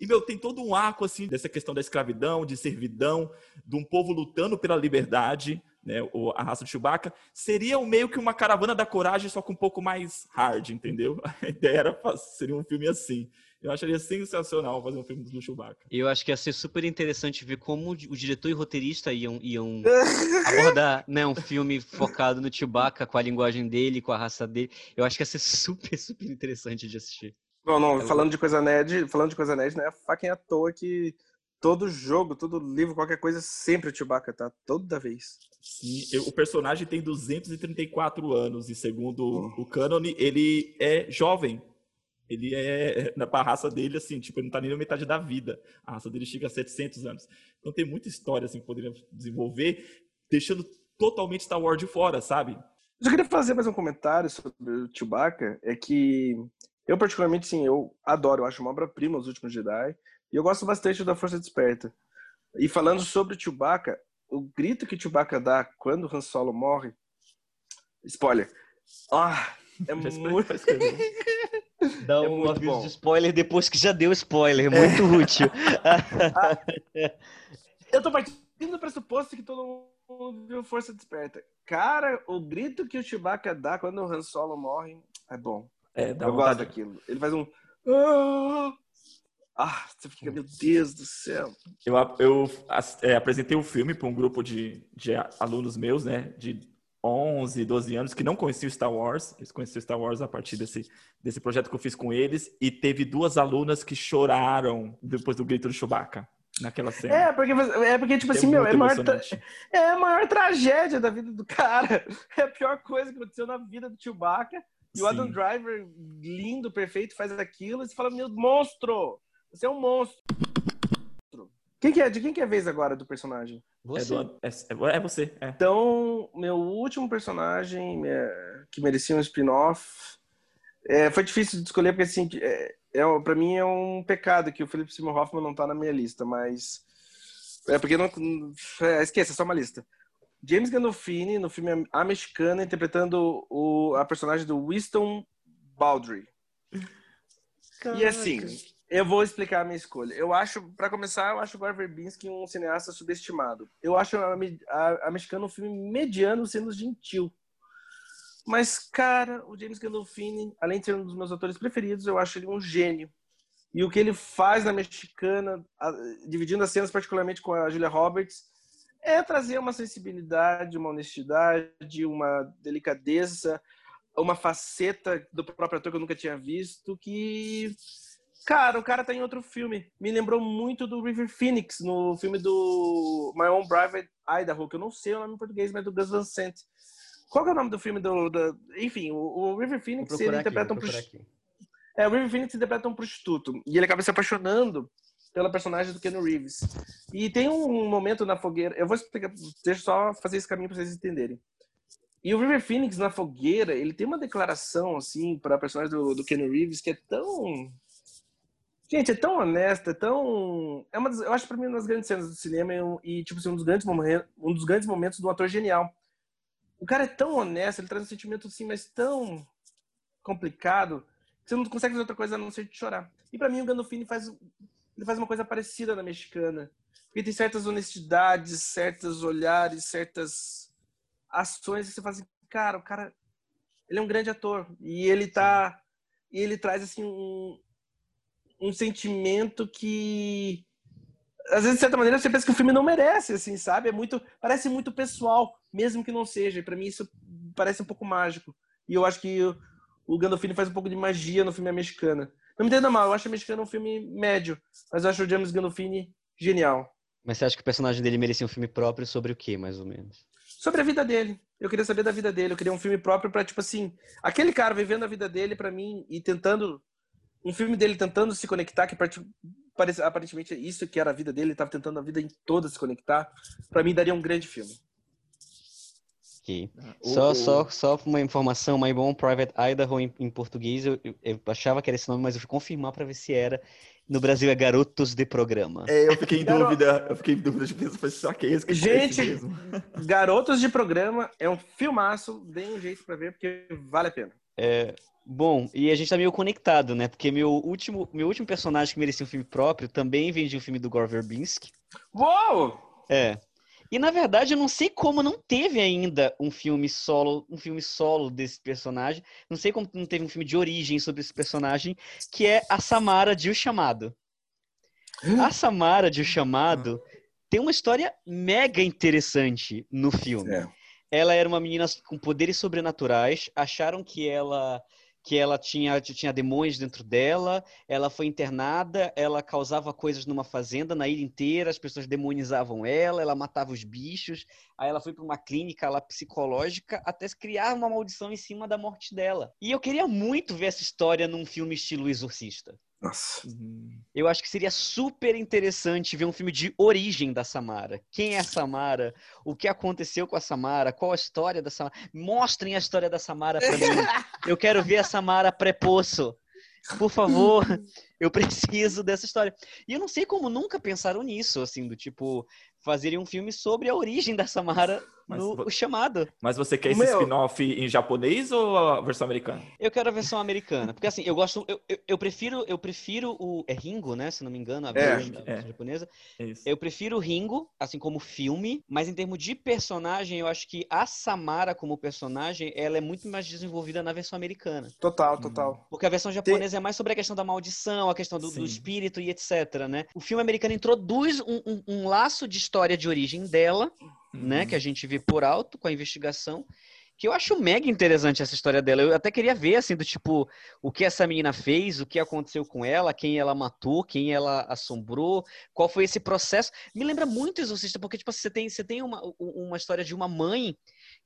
E, meu, tem todo um arco, assim, dessa questão da escravidão, de servidão, de um povo lutando pela liberdade, né, a raça de Chewbacca. Seria meio que uma caravana da coragem, só com um pouco mais hard, entendeu? [laughs] A ideia era, seria um filme assim. Eu acharia sensacional fazer um filme do Chewbacca. Eu acho que ia ser super interessante ver como o diretor e roteirista iam, iam [laughs] abordar né, um filme focado no Chewbacca, com a linguagem dele, com a raça dele. Eu acho que ia ser super, super interessante de assistir. Não, não, é falando de coisa nerd, falando de coisa nerd, não é fucking à toa que todo jogo, todo livro, qualquer coisa, sempre o Chewbacca tá, toda vez. Sim, o personagem tem 234 anos e segundo hum. o canon, ele é jovem ele é, [laughs] na raça dele, assim, tipo, ele não tá nem na metade da vida. A raça dele chega a 700 anos. Então tem muita história, assim, que poderia desenvolver, deixando totalmente Star Wars de fora, sabe? Eu queria fazer mais um comentário sobre o Chewbacca. É que eu, particularmente, sim, eu adoro, eu acho uma obra-prima Os Últimos Jedi. E eu gosto bastante da Força Desperta. E falando sobre o Chewbacca, o grito que o Chewbacca dá quando o Han Solo morre... Spoiler. Ah, é [laughs] muito... [laughs] Dá é um aviso bom. de spoiler depois que já deu spoiler. Muito é. útil. [laughs] eu tô partindo do pressuposto que todo mundo viu Força Desperta. Cara, o grito que o Chewbacca dá quando o Han Solo morre é bom. É, dá eu gosto daquilo. Ele faz um. Ah, ah, você fica, meu Deus do céu. Eu, eu é, apresentei o filme para um grupo de, de alunos meus, né? De 11, 12 anos que não conheciam Star Wars. Eles conheceram Star Wars a partir desse, desse projeto que eu fiz com eles. E teve duas alunas que choraram depois do grito do Chewbacca. Naquela cena. É, porque, é porque tipo é assim, meu, é a, maior é a maior tragédia da vida do cara. É a pior coisa que aconteceu na vida do Chewbacca. E Sim. o Adam Driver, lindo, perfeito, faz aquilo. E você fala, meu, monstro! Você é um monstro. Quem que é? De quem que é a vez agora do personagem? Você. É, do, é, é você. É. Então, meu último personagem é, que merecia um spin-off. É, foi difícil de escolher, porque assim, é, é, pra mim é um pecado que o Philip Seymour Hoffman não tá na minha lista, mas. É porque não. É, esqueça, é só uma lista. James Gandolfini, no filme A Mexicana, interpretando o, a personagem do Winston Baldry. Caraca. E assim, eu vou explicar a minha escolha. Eu acho, para começar, eu acho o Gore Verbinski um cineasta subestimado. Eu acho a, a, a Mexicana um filme mediano sendo gentil. Mas, cara, o James Gandolfini, além de ser um dos meus atores preferidos, eu acho ele um gênio. E o que ele faz na Mexicana, a, dividindo as cenas particularmente com a Julia Roberts, é trazer uma sensibilidade, uma honestidade, uma delicadeza, uma faceta do próprio ator que eu nunca tinha visto, que Cara, o cara tá em outro filme. Me lembrou muito do River Phoenix, no filme do My Own Private Idaho, que eu não sei o nome em português, mas do Gus Van Sant. Qual é o nome do filme do... do... Enfim, o, o, River Phoenix, ele aqui, interpreta um prostituto. É, o River Phoenix interpreta um prostituto. E ele acaba se apaixonando pela personagem do Keanu Reeves. E tem um momento na fogueira... Eu vou explicar... Deixa eu só fazer esse caminho pra vocês entenderem. E o River Phoenix, na fogueira, ele tem uma declaração, assim, para a personagem do, do Keanu Reeves que é tão Gente, é tão honesta, é tão. É uma das, eu acho pra mim uma das grandes cenas do cinema e, tipo assim, um dos, grandes momentos, um dos grandes momentos do ator genial. O cara é tão honesto, ele traz um sentimento assim, mas tão complicado, que você não consegue fazer outra coisa a não ser de chorar. E para mim o Gandolfini faz, ele faz uma coisa parecida na mexicana. Porque tem certas honestidades, certos olhares, certas ações que você faz assim, cara, o cara ele é um grande ator. E ele tá. E ele traz assim um, um sentimento que. Às vezes, de certa maneira, você pensa que o filme não merece, assim, sabe? É muito. Parece muito pessoal, mesmo que não seja. E pra mim isso parece um pouco mágico. E eu acho que o, Gandolfini faz um pouco de magia no filme americano. Não me entenda mal, eu acho o mexicano um filme médio, mas eu acho o James Gandolfini genial. Mas você acha que o personagem dele merecia um filme próprio sobre o quê, mais ou menos? Sobre a vida dele. Eu queria saber da vida dele. Eu queria um filme próprio para tipo assim, aquele cara vivendo a vida dele para mim e tentando um filme dele tentando se conectar que parece aparentemente é isso que era a vida dele, ele estava tentando a vida em toda se conectar. Para mim daria um grande filme. Okay. Só, o... só, só uma informação, My Bom Private Idaho em, em português, eu, eu, achava que era esse nome, mas eu fui confirmar para ver se era. No Brasil é Garotos de Programa. É, eu fiquei em dúvida, eu fiquei em dúvida de pensar, só que é esse que Gente, Garotos de Programa é um filmaço, dê um jeito para ver, porque vale a pena. É, bom, e a gente tá meio conectado, né? Porque meu último, meu último personagem que merecia um filme próprio também vem de um filme do Gore Verbinski. Uou! É, e na verdade, eu não sei como não teve ainda um filme solo, um filme solo desse personagem. Não sei como não teve um filme de origem sobre esse personagem, que é a Samara de O Chamado. A Samara de O Chamado tem uma história mega interessante no filme. É. Ela era uma menina com poderes sobrenaturais, acharam que ela que ela tinha, tinha demônios dentro dela, ela foi internada, ela causava coisas numa fazenda, na ilha inteira, as pessoas demonizavam ela, ela matava os bichos, aí ela foi para uma clínica lá psicológica até criar uma maldição em cima da morte dela. E eu queria muito ver essa história num filme estilo Exorcista. Nossa. Eu acho que seria super interessante ver um filme de origem da Samara. Quem é a Samara? O que aconteceu com a Samara? Qual a história da Samara? Mostrem a história da Samara pra mim. [laughs] Eu quero ver a Samara pré-poço. Por favor, [laughs] eu preciso dessa história. E eu não sei como nunca pensaram nisso, assim, do tipo, fazerem um filme sobre a origem da Samara mas, no o chamado. Mas você quer esse Meu... spin-off em japonês ou a versão americana? Eu quero a versão americana, porque assim, eu gosto, eu, eu, eu prefiro, eu prefiro o é Ringo, né, se não me engano, a é, versão é, japonesa. É eu prefiro o Ringo, assim como filme, mas em termos de personagem, eu acho que a Samara como personagem, ela é muito mais desenvolvida na versão americana. Total, total. Uhum. Porque a versão japonesa Tem... é mais sobre a questão da maldição, a questão do, do espírito e etc, né? O filme americano introduz um, um, um laço de história de origem dela uhum. né? Que a gente vê por alto com a investigação. Que eu acho mega interessante essa história dela. Eu até queria ver, assim, do tipo, o que essa menina fez, o que aconteceu com ela, quem ela matou, quem ela assombrou, qual foi esse processo. Me lembra muito Exorcista, porque, tipo, você tem, você tem uma, uma história de uma mãe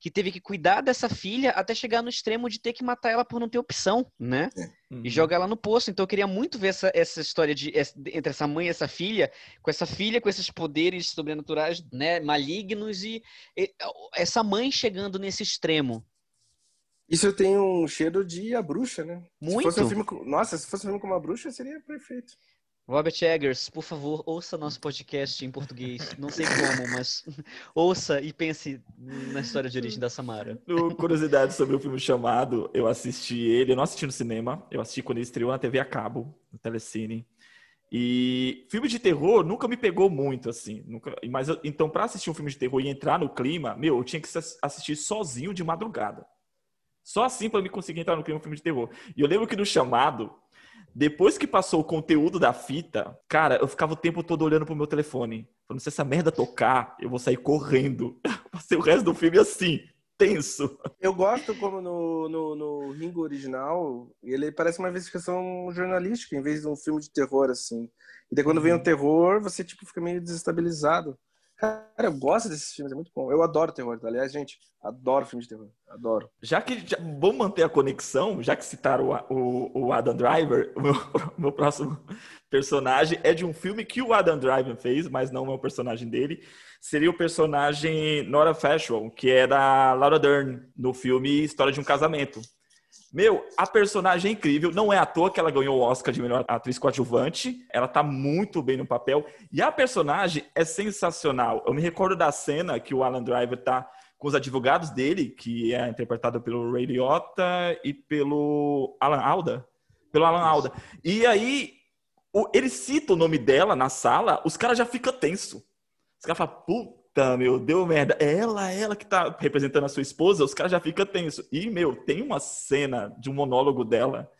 que teve que cuidar dessa filha até chegar no extremo de ter que matar ela por não ter opção, né? É. Uhum. E jogar ela no poço. Então eu queria muito ver essa, essa história de, entre essa mãe e essa filha, com essa filha com esses poderes sobrenaturais, né, malignos e, e essa mãe chegando nesse extremo. Isso tem um cheiro de A Bruxa, né? Muito. Se fosse um filme com... Nossa, se fosse um filme com uma bruxa, seria perfeito. Robert Eggers, por favor, ouça nosso podcast em português. Não sei como, mas [laughs] ouça e pense na história de origem da Samara. No curiosidade sobre o filme chamado, eu assisti ele, eu não assisti no cinema, eu assisti quando ele estreou na TV a cabo, no Telecine. E filme de terror nunca me pegou muito, assim. Nunca... Mas eu... então, para assistir um filme de terror e entrar no clima, meu, eu tinha que assistir sozinho de madrugada. Só assim para me conseguir entrar no clima um filme de terror. E eu lembro que no chamado, depois que passou o conteúdo da fita, cara, eu ficava o tempo todo olhando pro meu telefone. Falando, se essa merda tocar, eu vou sair correndo. [laughs] Passei o resto do filme assim, tenso. Eu gosto como no, no, no Ringo original, ele parece uma investigação jornalística, em vez de um filme de terror, assim. E daí quando vem o um terror, você tipo fica meio desestabilizado. Cara, eu gosto desses filmes, é muito bom. Eu adoro terror. Aliás, gente, adoro filmes de terror. Adoro. Já que já, vamos manter a conexão, já que citaram o, o, o Adam Driver, o meu, [laughs] meu, próximo personagem é de um filme que o Adam Driver fez, mas não é o personagem dele. Seria o personagem Nora Fashion, que é da Laura Dern, no filme História de um Casamento. Meu, a personagem é incrível. Não é à toa que ela ganhou o Oscar de melhor atriz coadjuvante. Ela tá muito bem no papel. E a personagem é sensacional. Eu me recordo da cena que o Alan Driver tá com os advogados dele, que é interpretado pelo Ray Liotta e pelo Alan Alda. Pelo Alan Alda. E aí, ele cita o nome dela na sala, os caras já ficam tenso. Os caras falam, Puta, meu, deu merda. É ela, ela que tá representando a sua esposa, os caras já ficam tensos. E, meu, tem uma cena de um monólogo dela.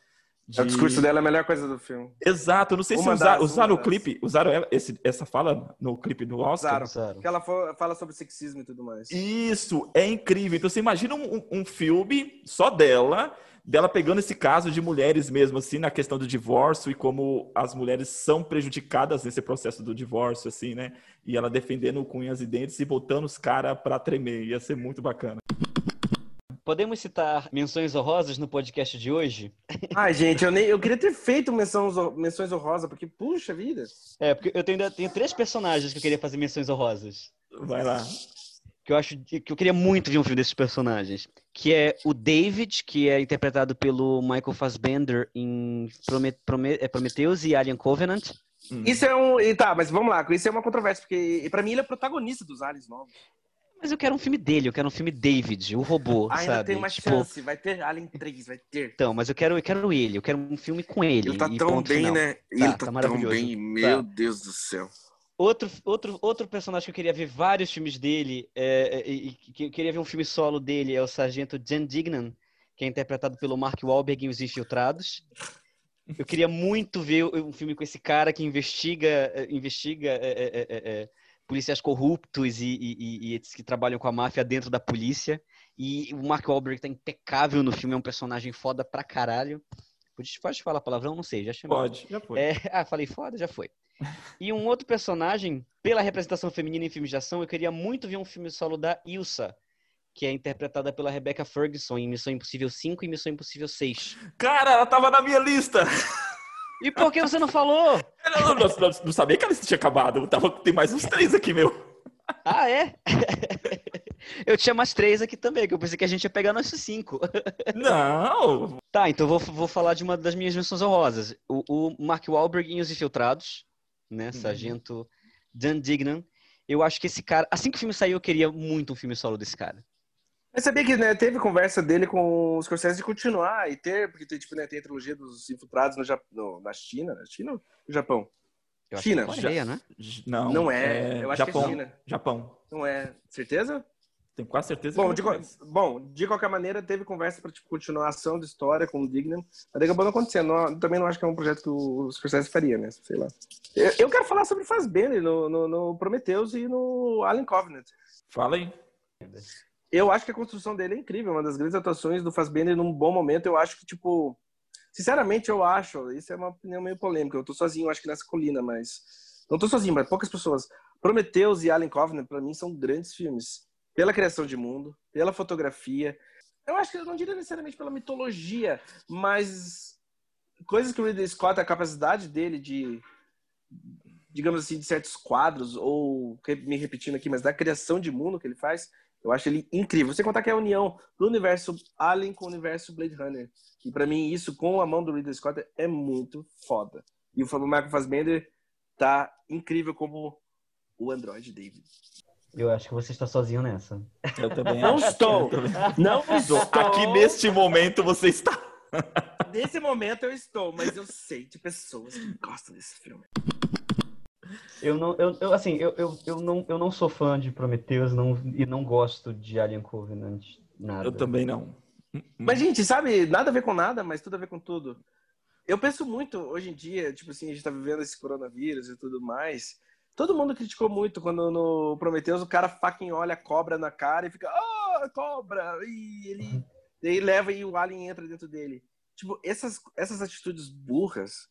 De... O discurso dela é a melhor coisa do filme. Exato, eu não sei Uma se usaram, das, usaram o clipe, usaram esse, essa fala no clipe do Oscar. Usaram. Usaram. Porque ela fala sobre sexismo e tudo mais. Isso, é incrível. Então você imagina um- um filme só dela, dela pegando esse caso de mulheres mesmo, assim, na questão do divórcio e como as mulheres são prejudicadas nesse processo do divórcio, assim, né? E ela defendendo com unhas e dentes e botando os caras pra tremer. Ia ser muito bacana. Podemos citar menções honrosas no podcast de hoje? [laughs] Ai, gente, eu, nem, eu queria ter feito menções, menções honrosas, porque, puxa vida. É, porque eu tenho, ainda tenho três personagens que eu queria fazer menções honrosas. Vai lá. Que eu acho que eu queria muito ver um filme desses personagens. Que é o David, que é interpretado pelo Michael Fassbender em é, Prometheus e Alien Covenant. Hum. Isso é um. e Tá, mas vamos lá, isso é uma controvérsia, porque pra mim ele é protagonista dos aliens novos. Mas eu quero um filme dele, eu quero um filme David, o robô, Ainda sabe? tem uma Tipo, chance, vai ter Alien 3, vai ter. Então, mas eu quero, eu quero ele, eu quero um filme com ele. Ele tá e tão ponto bem, final. né? Tá, Ele tá, tá tão maravilhoso. bem, meu Tá. Deus do céu. Outro, outro, outro personagem que eu queria ver vários filmes dele, é, é, e e que eu queria ver um filme solo dele, é o Sargento Jan Dignan, que é interpretado pelo Mark Wahlberg em Os Infiltrados. Eu queria muito ver um filme com esse cara que investiga, eh, investiga é, é, é, é, policiais corruptos e, e, e- que trabalham com a máfia dentro da polícia. E o Mark Wahlberg tá impecável no filme, é um personagem foda pra caralho. Pode, falar palavrão? Não sei, já chamei. Pode, já foi. É, [laughs] ah, falei foda, já foi. E um outro personagem, pela representação feminina em filmes de ação, eu queria muito ver um filme solo da Ilsa, que é interpretada pela Rebecca Ferguson em Missão Impossível 5 e Missão Impossível 6. Cara, ela tava na minha lista! E por que você não falou? Eu não, não- não- sabia que a lista tinha acabado. Eu tava, tem mais uns três aqui, meu. Ah, é? [laughs] Eu tinha mais três aqui também, que eu pensei que a gente ia pegar nossos cinco. Não! Tá, então vou, vou falar de uma das minhas menções honrosas. O, o Mark Wahlberg em Os Infiltrados, né? Sargento Dan Dignan. Eu acho que esse cara, assim que o filme saiu, eu queria muito um filme solo desse cara. Mas sabia que né, teve conversa dele com os Scorsese de continuar e ter, porque tem, tipo, né, tem a trilogia dos infiltrados no, Jap- no- na China, na China ou no Japão? Eu acho China, que é Coreia, né? Não, Não é, eu acho que é Japão. China. Japão. Não é, certeza? Tenho quase certeza Bom que de, qual- bom, de qualquer maneira, teve conversa para tipo, continuação da história com o Dignan, mas acabou não acontecendo. Não- também não acho que é um projeto que o Scorsese faria, né? Sei lá. Eu, eu quero falar sobre Fassbender no, no, no Prometheus e no Alien Covenant. Fala aí. Eu acho que a construção dele é incrível, uma das grandes atuações do Fassbender num bom momento. Eu acho que, tipo, sinceramente, eu acho, isso é uma opinião meio polêmica. Eu tô sozinho, acho que nessa colina, mas. Não tô sozinho, mas poucas pessoas. Prometheus e Alien Covenant, pra mim, são grandes filmes. Pela criação de mundo, pela fotografia. Eu acho que eu não diria necessariamente pela mitologia, mas coisas que o Ridley Scott, a capacidade dele de, digamos assim, de certos quadros, ou me repetindo aqui, mas da criação de mundo que ele faz, eu acho ele incrível. Você contar que é a união do universo Alien com o universo Blade Runner. E pra mim, isso com a mão do Ridley Scott é muito foda. E o Michael Fassbender tá incrível como o Android David. Eu acho que você está sozinho nessa. Eu também Não acho. estou! Eu também- Não estou! Aqui neste momento você está. Nesse momento eu estou, mas eu sei de pessoas que gostam desse filme. Eu não, eu, eu, assim, eu, eu, eu, não, eu não sou fã de Prometheus não, e não gosto de Alien Covenant. Nada. Eu também não. Mas, gente, sabe, nada a ver com nada, mas tudo a ver com tudo. Eu penso muito hoje em dia, tipo assim, a gente tá vivendo esse coronavírus e tudo mais. Todo mundo criticou muito quando no Prometheus o cara fucking olha a cobra na cara e fica, ah, cobra! E ele daí leva e o alien entra dentro dele. Tipo, essas, essas atitudes burras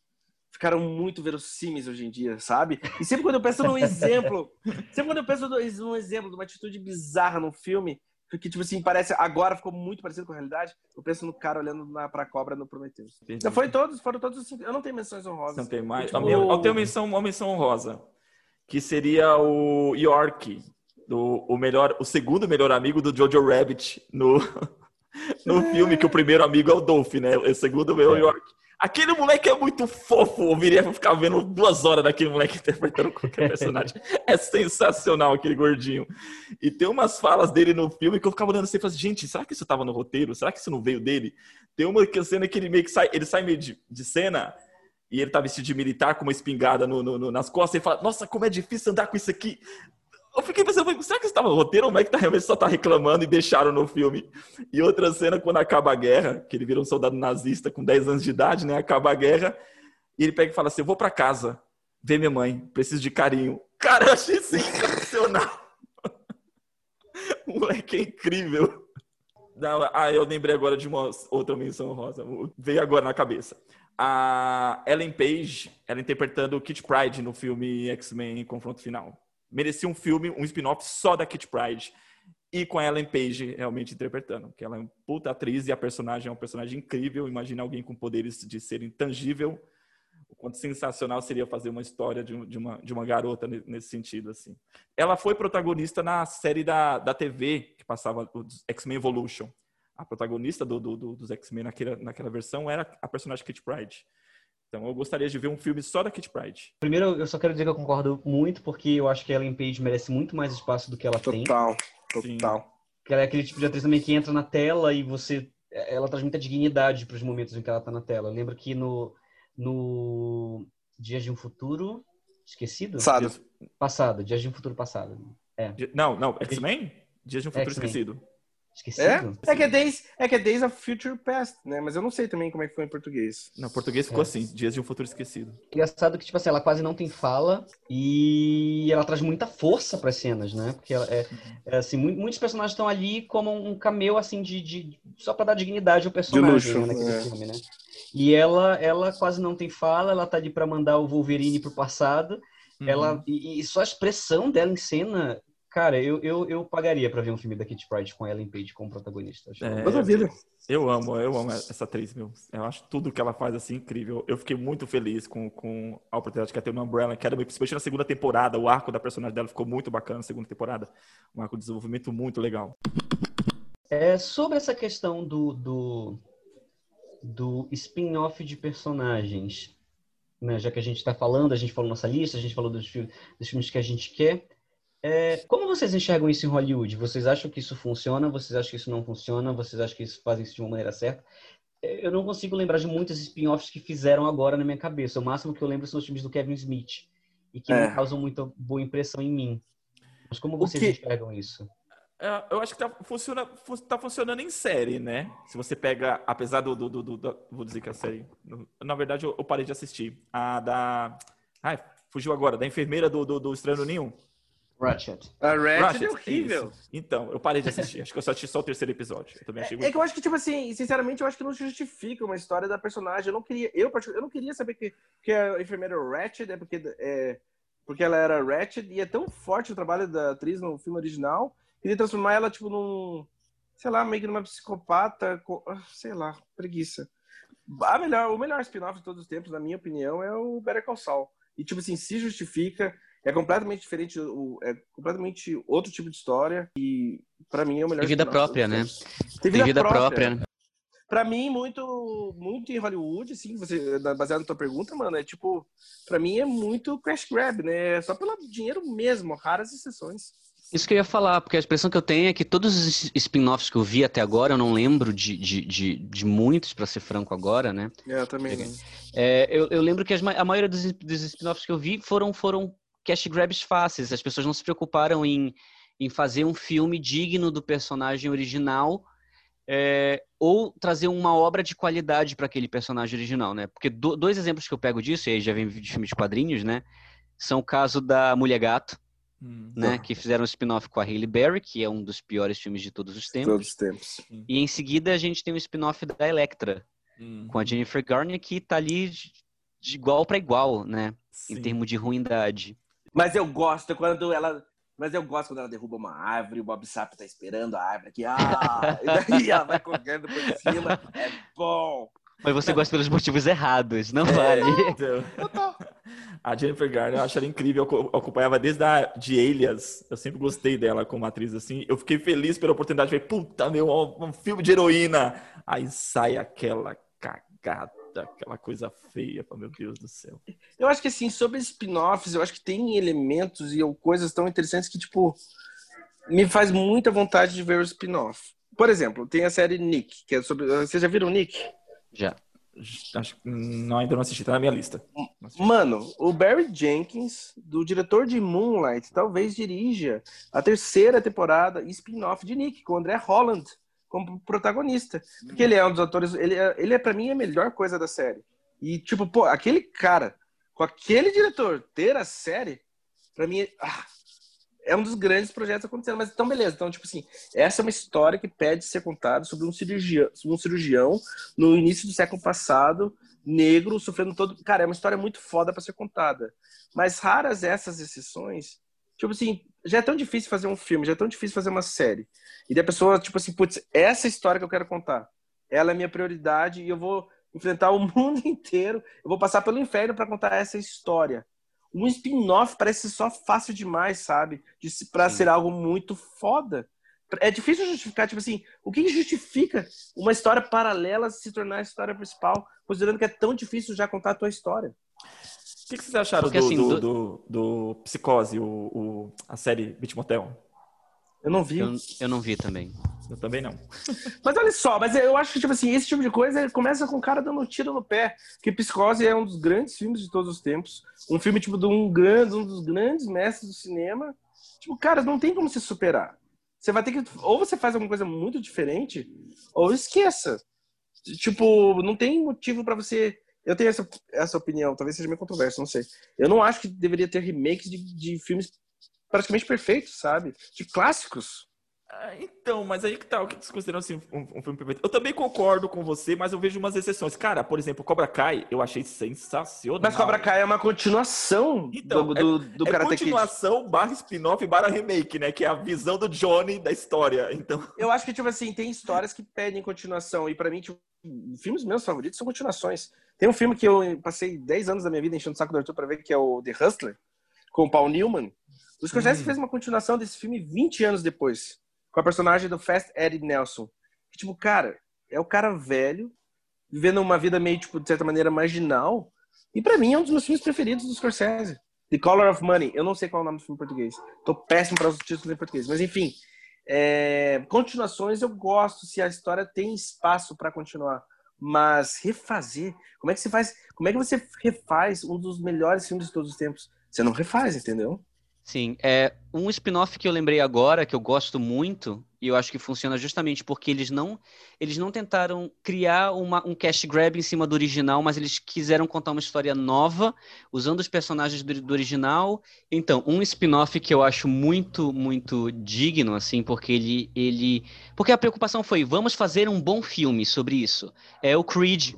ficaram muito verossímeis hoje em dia, sabe? E sempre quando eu penso num exemplo, [laughs] sempre quando eu penso num exemplo de uma atitude bizarra num filme, porque, tipo assim, parece. Agora ficou muito parecido com a realidade. Eu penso no cara olhando na, pra cobra no Prometheus. Entendi. Não, foi todos, foram todos. Eu não tenho menções honrosas. Não tem mais. Tipo, A minha- Eu tenho menção, uma menção honrosa. Que seria o York. Do, o, melhor, o segundo melhor amigo do Jojo Rabbit no, [laughs] no filme, que o primeiro amigo é o Dolph, né? O segundo é o York. Aquele moleque é muito fofo. Eu viria ficar vendo duas horas daquele moleque [laughs] interpretando qualquer personagem. É sensacional aquele gordinho. E tem umas falas dele no filme que eu ficava olhando assim e falava, gente, será que isso tava no roteiro? Será que isso não veio dele? Tem uma cena que ele meio que sai, ele sai meio de, de cena e ele tá vestido de militar com uma espingarda no- no- no- nas costas e fala, nossa, como é difícil andar com isso aqui. Eu fiquei pensando, será que estava no roteiro ou é que tá, realmente só tá reclamando e deixaram no filme? E outra cena, quando acaba a guerra, que ele vira um soldado nazista com 10 anos de idade, né? Acaba a guerra, e ele pega e fala assim: Eu vou para casa ver minha mãe, preciso de carinho. Cara, eu achei sensacional. o [laughs] moleque é incrível. Não, ah, eu lembrei agora de uma outra menção rosa. Veio agora na cabeça. A Ellen Page, ela interpretando Kit Pride no filme X-Men Confronto Final merecia um filme, um spin-off só da Kit Pride. E com a Ellen Page realmente interpretando, que ela é uma puta atriz e a personagem é um personagem incrível. Imagina alguém com poderes de ser intangível. O quanto sensacional seria fazer uma história de, uma, de uma garota nesse sentido, assim. Ela foi protagonista na série da, da TV que passava, X-Men Evolution. A protagonista do, do, do dos X-Men naquela, naquela versão era a personagem Kit Pride. Então eu gostaria de ver um filme só da Kit Pride. Primeiro, eu só quero dizer que eu concordo muito, porque eu acho que a Ellen Page merece muito mais espaço do que ela total, tem. Total, total. Que ela é aquele tipo de atriz também que entra na tela e você. Ela traz muita dignidade para os momentos em que ela está na tela. Eu lembro que no, no Dias de um Futuro. Esquecido? Passado. Passado, Dias de um Futuro Passado. É. Não, não, X-Men? Dias de um Futuro Esquecido. Esquecido? É? É que é, Days, é que é Days of Future Past, né? Mas eu não sei também como é que foi em português. No português ficou é. assim, Dias de um Futuro Esquecido. Engraçado que, tipo assim, ela quase não tem fala e ela traz muita força para as cenas, né? Porque ela é, é assim, muitos personagens estão ali como um cameo, assim, de, de só para dar dignidade ao personagem luxo, né, naquele é. filme, né? E ela, ela quase não tem fala, ela tá ali para mandar o Wolverine pro passado. Uhum. Ela, e, e, só a expressão dela em cena Cara, eu, eu, eu pagaria pra ver um filme da Kitty Pryde com Ellen Page como protagonista. É, Maravilha. Eu amo, eu amo essa atriz, meu. Eu acho tudo que ela faz assim incrível. Eu fiquei muito feliz com, com a oportunidade que ela teve no Umbrella Academy, principalmente na segunda temporada. O arco da personagem dela ficou muito bacana na segunda temporada. Um arco de desenvolvimento muito legal. É, sobre essa questão do, do, do spin-off de personagens, né? já que a gente está falando, a gente falou nossa lista, a gente falou dos, dos filmes que a gente quer. É, como vocês enxergam isso em Hollywood? Vocês acham que isso funciona? Vocês acham que isso não funciona? Vocês acham que isso fazem isso de uma maneira certa? É, eu não consigo lembrar de muitos spin-offs que fizeram agora na minha cabeça. O máximo que eu lembro são os filmes do Kevin Smith e que é. não causam muita boa impressão em mim. Mas como vocês que... enxergam isso? É, eu acho que tá, funciona, tá funcionando em série, né? Se você pega, apesar do, do, do, do vou dizer que a série, na verdade eu, eu, parei de assistir a da, ai, fugiu agora, da enfermeira do, do, do Estranho Ninho. Ratchet. A Ratchet, Ratchet é horrível. Isso. Então, eu parei de assistir. acho que eu só assisti só o terceiro episódio. Eu também achei é, é, que eu acho que, tipo assim, sinceramente, eu acho que não justifica uma história da personagem. Eu não queria, eu, eu não queria saber que, que a enfermeira Ratchet é porque, é porque ela era Ratchet e é tão forte o trabalho da atriz no filme original. Queria transformar ela, tipo, num. Sei lá, meio que numa psicopata. Ah, sei lá, preguiça. A melhor, o melhor spin-off de todos os tempos, na minha opinião, é o Better Call Saul. E, tipo assim, se justifica é completamente diferente, é completamente outro tipo de história e para mim é o melhor. Tem vida própria, né? Tem vida, Tem vida própria. própria. Para mim muito muito em Hollywood, assim, você baseado na tua pergunta, mano, é tipo, para mim é muito crash grab, né? É só pelo dinheiro mesmo, raras exceções. Isso que eu ia falar, porque a expressão que eu tenho é que todos os spin-offs que eu vi até agora, eu não lembro de, de, de, de muitos, para ser franco agora, né? É, eu também. É, eu, eu lembro que as, a maioria dos, dos spin-offs que eu vi foram, foram cash grabs fáceis. As pessoas não se preocuparam em, em fazer um filme digno do personagem original é, ou trazer uma obra de qualidade para aquele personagem original, né? Porque do, dois exemplos que eu pego disso, e aí já vem de filmes de quadrinhos, né? São o caso da Mulher Gato, hum, né? Tá. Que fizeram um spin-off com a Hailey Berry, que é um dos piores filmes de todos os tempos. Todos os tempos. E em seguida a gente tem um spin-off da Electra, hum. com a Jennifer Garner, que tá ali de igual para igual, né? Sim. Em termos de ruindade. Mas eu gosto quando ela. Mas eu gosto quando ela derruba uma árvore, o Bob Sapp tá esperando a árvore aqui. Ah! e daí ela vai correndo por cima. É bom. Mas você gosta pelos motivos errados, não é, vale. Então, a Jennifer Garner, eu acho ela incrível. Eu acompanhava desde a de Alias. Eu sempre gostei dela como atriz assim. Eu fiquei feliz pela oportunidade. Falei, puta, meu, um filme de heroína. Aí sai aquela cagada aquela coisa feia, meu Deus do céu. Eu acho que assim, sobre spin-offs, eu acho que tem elementos e coisas tão interessantes que, tipo, me faz muita vontade de ver o spin-off. Por exemplo, tem a série Nick, que é sobre. Vocês já viram Nick? Já. Acho que não, ainda não assisti, tá na minha lista. Mano, o Barry Jenkins, do diretor de Moonlight, talvez dirija a terceira temporada spin-off de Nick, com o André Holland como protagonista. Porque ele é um dos atores. Ele é, ele é para mim, a melhor coisa da série. E, tipo, pô, aquele cara, com aquele diretor, ter a série, pra mim, ah, é um dos grandes projetos acontecendo. Mas então, beleza. Então, tipo assim, essa é uma história que pede ser contada sobre um cirurgião, sobre um cirurgião no início do século passado, negro, sofrendo todo. Cara, é uma história muito foda para ser contada. Mas raras essas exceções. Tipo assim, já é tão difícil fazer um filme, já é tão difícil fazer uma série. E da pessoa, tipo assim, putz, essa história que eu quero contar, ela é minha prioridade e eu vou enfrentar o [laughs] mundo inteiro, eu vou passar pelo inferno para contar essa história um spin-off parece só fácil demais, sabe? De, pra Sim. ser algo muito foda. É difícil justificar, tipo assim, o que justifica uma história paralela se tornar a história principal, considerando que é tão difícil já contar a tua história? O que, que vocês acharam Porque, do, assim, do, do, do, Psicose, o, o, a série Beat Motel? Eu não vi. Eu, eu não vi também. Eu também não. [laughs] mas olha só, mas eu acho que, tipo assim, esse tipo de coisa começa com o cara dando um tiro no pé. Que Psicose é um dos grandes filmes de todos os tempos. Um filme, tipo, de um, grande, um dos grandes mestres do cinema. Tipo, cara, não tem como se superar. Você vai ter que. Ou você faz alguma coisa muito diferente, ou esqueça. Tipo, não tem motivo para você. Eu tenho essa, essa opinião, talvez seja meio controverso, não sei. Eu não acho que deveria ter remakes de, de filmes praticamente perfeitos, sabe? De clássicos. Ah, então, mas aí que tá, o que vocês consideram assim, um, um, filme perfeito? Eu também concordo com você, mas eu vejo umas exceções. Cara, por exemplo, Cobra Kai, eu achei sensacional. Mas Cobra Kai é uma continuação então, do, do, do é, Karate é continuação barra spin-off barra remake, né? Que é a visão do Johnny da história, então... Eu acho que, tipo assim, tem histórias que pedem continuação, e para mim, tipo, filmes meus favoritos são continuações. Tem um filme que eu passei 10 anos da minha vida enchendo o saco do Arthur pra ver, que é o The Hustler, com o Paul Newman. O Scorsese hum. fez uma continuação desse filme 20 anos depois com a personagem do Fast Eddie Nelson. Que, tipo, cara, é o cara velho, vivendo uma vida meio, tipo, de certa maneira, marginal. E para mim é um dos meus filmes preferidos do Scorsese. The Color of Money. Eu não sei qual é o nome do filme em português. Tô péssimo para os títulos em português. Mas, enfim. É... Continuações eu gosto se a história tem espaço para continuar. Mas refazer, como é que você faz? Como é que você refaz um dos melhores filmes de todos os tempos? Você não refaz, entendeu? Sim, é um spin-off que eu lembrei agora, que eu gosto muito, e eu acho que funciona justamente porque eles não eles não tentaram criar uma, um cash grab em cima do original, mas eles quiseram contar uma história nova, usando os personagens do, do original. Então, um spin-off que eu acho muito, muito digno, assim, porque ele, ele... Porque a preocupação foi, vamos fazer um bom filme sobre isso. É o Creed,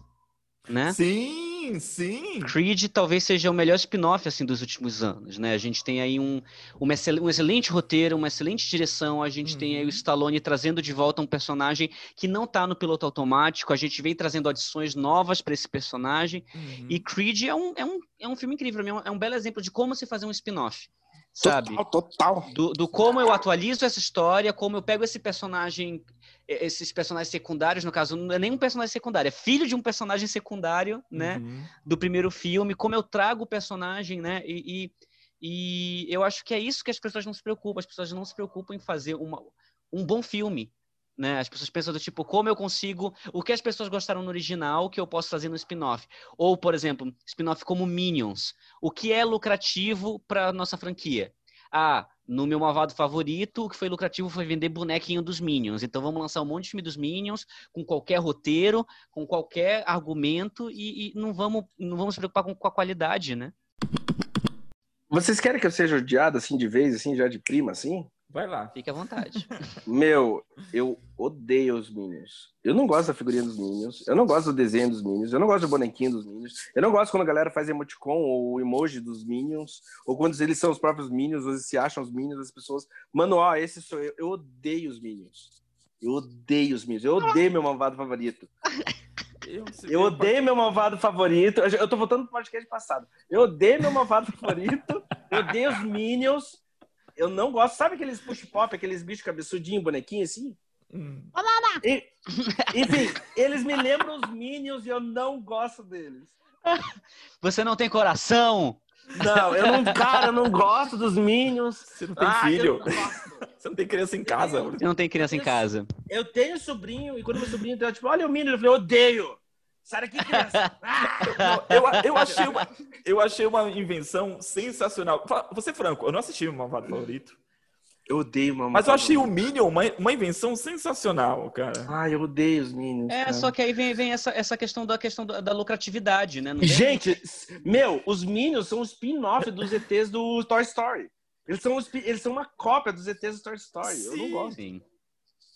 né? Sim! Sim, sim. Creed talvez seja o melhor spin-off assim dos últimos anos, né? A gente tem aí um, um, um excelente roteiro, uma excelente direção, a gente uhum. tem aí o uhum. Stallone trazendo de volta um personagem que não tá no piloto automático, a gente vem trazendo adições novas para esse personagem. Uhum. E Creed é um, é, um, é um filme incrível, é um, é um belo exemplo de como se fazer um spin-off sabe? Total, total. Do, do, como eu atualizo essa história, como eu pego esse personagem, esses personagens secundários, no caso, não é nem um personagem secundário, é filho de um personagem secundário, né? Uhum. Do primeiro filme, como eu trago o personagem, né? E, e, e, eu acho que é isso que as pessoas não se preocupam, as pessoas não se preocupam em fazer uma, um bom filme. Né? As pessoas pensam do tipo, como eu consigo. O que as pessoas gostaram no original que eu posso fazer no spin-off? Ou, por exemplo, spin-off como Minions. O que é lucrativo para nossa franquia? Ah, no meu malvado favorito, o que foi lucrativo foi vender bonequinho dos Minions. Então vamos lançar um monte de filme dos Minions, com qualquer roteiro, com qualquer argumento, e, e não, vamos, não vamos se preocupar com, com a qualidade, né? Vocês querem que eu seja odiado assim de vez, assim, já de prima, assim? Vai lá. Fique à vontade. [laughs] Meu, eu odeio os Minions. Eu não gosto da figurinha dos Minions. Eu não gosto do desenho dos Minions. Eu não gosto do bonequinho dos Minions. Eu não gosto quando a galera faz emoticon ou emoji dos Minions. Ou quando eles são os próprios Minions, ou eles se acham os Minions, as pessoas. Mano, ó, esse sou eu. Eu odeio os Minions. Eu odeio os Minions. Eu odeio meu malvado favorito. Eu, eu odeio meu malvado favorito. Eu tô voltando pro podcast passado. Eu odeio meu malvado favorito. Eu odeio os Minions. Eu não gosto. Sabe aqueles push pop, aqueles bichos cabeçudinhos, bonequinho assim? Hum. E, enfim, eles me lembram os Minions e eu não gosto deles. Você não tem coração? Não, eu não, cara, eu não gosto dos Minions. Você não tem ah, filho. Não Você não tem criança em casa. Você não tem criança em casa. Eu tenho sobrinho, e quando meu sobrinho tá tipo, olha o Minion, eu falei, odeio. Sai daqui, criança! [laughs] Não, eu, eu, achei uma, eu achei uma invenção sensacional. Vou ser franco, eu não assisti o Malvado Favorito. Eu odeio uma Mas eu achei o Minion uma, uma invenção sensacional, cara. Ai, eu odeio os Minions. É, cara. só que aí vem, vem essa, essa questão da questão da, da lucratividade, né? Gente, meu, os Minions são um spin-off dos ETs do Toy Story. Eles são, spi- eles são uma cópia dos ETs do Toy Story. Eu não Sim. gosto. Sim.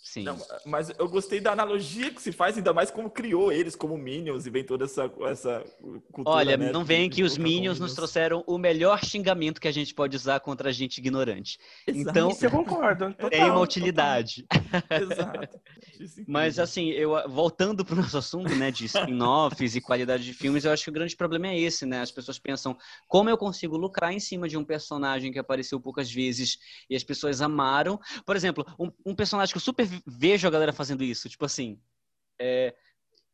Sim. Não, mas eu gostei da analogia que se faz, ainda mais como criou eles como Minions e vem toda essa, essa cultura. Olha, né, não vem que os Minions nos trouxeram o melhor xingamento que a gente pode usar contra a gente ignorante. Exato, Então, Isso eu concordo. [laughs] Total, Tem uma total. utilidade. Exato. É Mas assim, eu voltando para o nosso assunto, né, de spin-offs e qualidade de filmes, eu acho que o grande problema é esse, né? As pessoas pensam como eu consigo lucrar em cima de um personagem que apareceu poucas vezes e as pessoas amaram. Por exemplo, um, um personagem que eu super vejo a galera fazendo isso, tipo assim, é,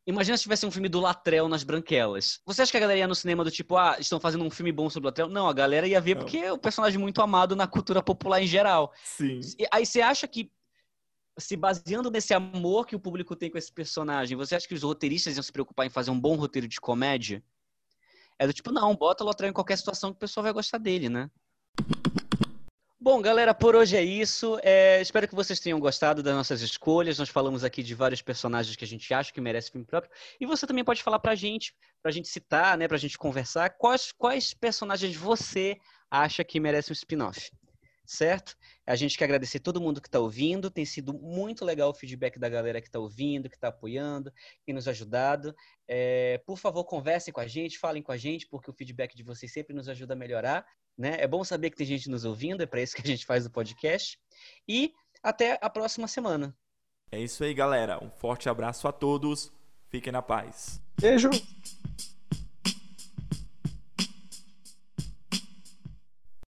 Imagina se tivesse um filme do Latrell nas Branquelas. Você acha que a galera ia no cinema do tipo, ah, estão fazendo um filme bom sobre o Latrell? Não, a galera ia ver Não. porque é um personagem muito amado na cultura popular em geral. Sim. E Aí você acha que, se baseando nesse amor que o público tem com esse personagem, você acha que os roteiristas iam se preocupar em fazer um bom roteiro de comédia? É do tipo, não, bota o Lotrel em qualquer situação que o pessoal vai gostar dele, né? Bom, galera, por hoje é isso. É, espero que vocês tenham gostado das nossas escolhas. Nós falamos aqui de vários personagens que a gente acha que merece filme próprio. E você também pode falar pra gente, pra gente citar, né, pra gente conversar, quais, quais personagens você acha que merece um spin-off. Certo? A gente quer agradecer todo mundo que está ouvindo. Tem sido muito legal o feedback da galera que está ouvindo, que está apoiando, que nos ajudado. É, por favor, conversem com a gente, falem com a gente, porque o feedback de vocês sempre nos ajuda a melhorar. Né? É bom saber que tem gente nos ouvindo, é para isso que a gente faz o podcast. E até a próxima semana. É isso aí, galera. Um forte abraço a todos. Fiquem na paz. Beijo.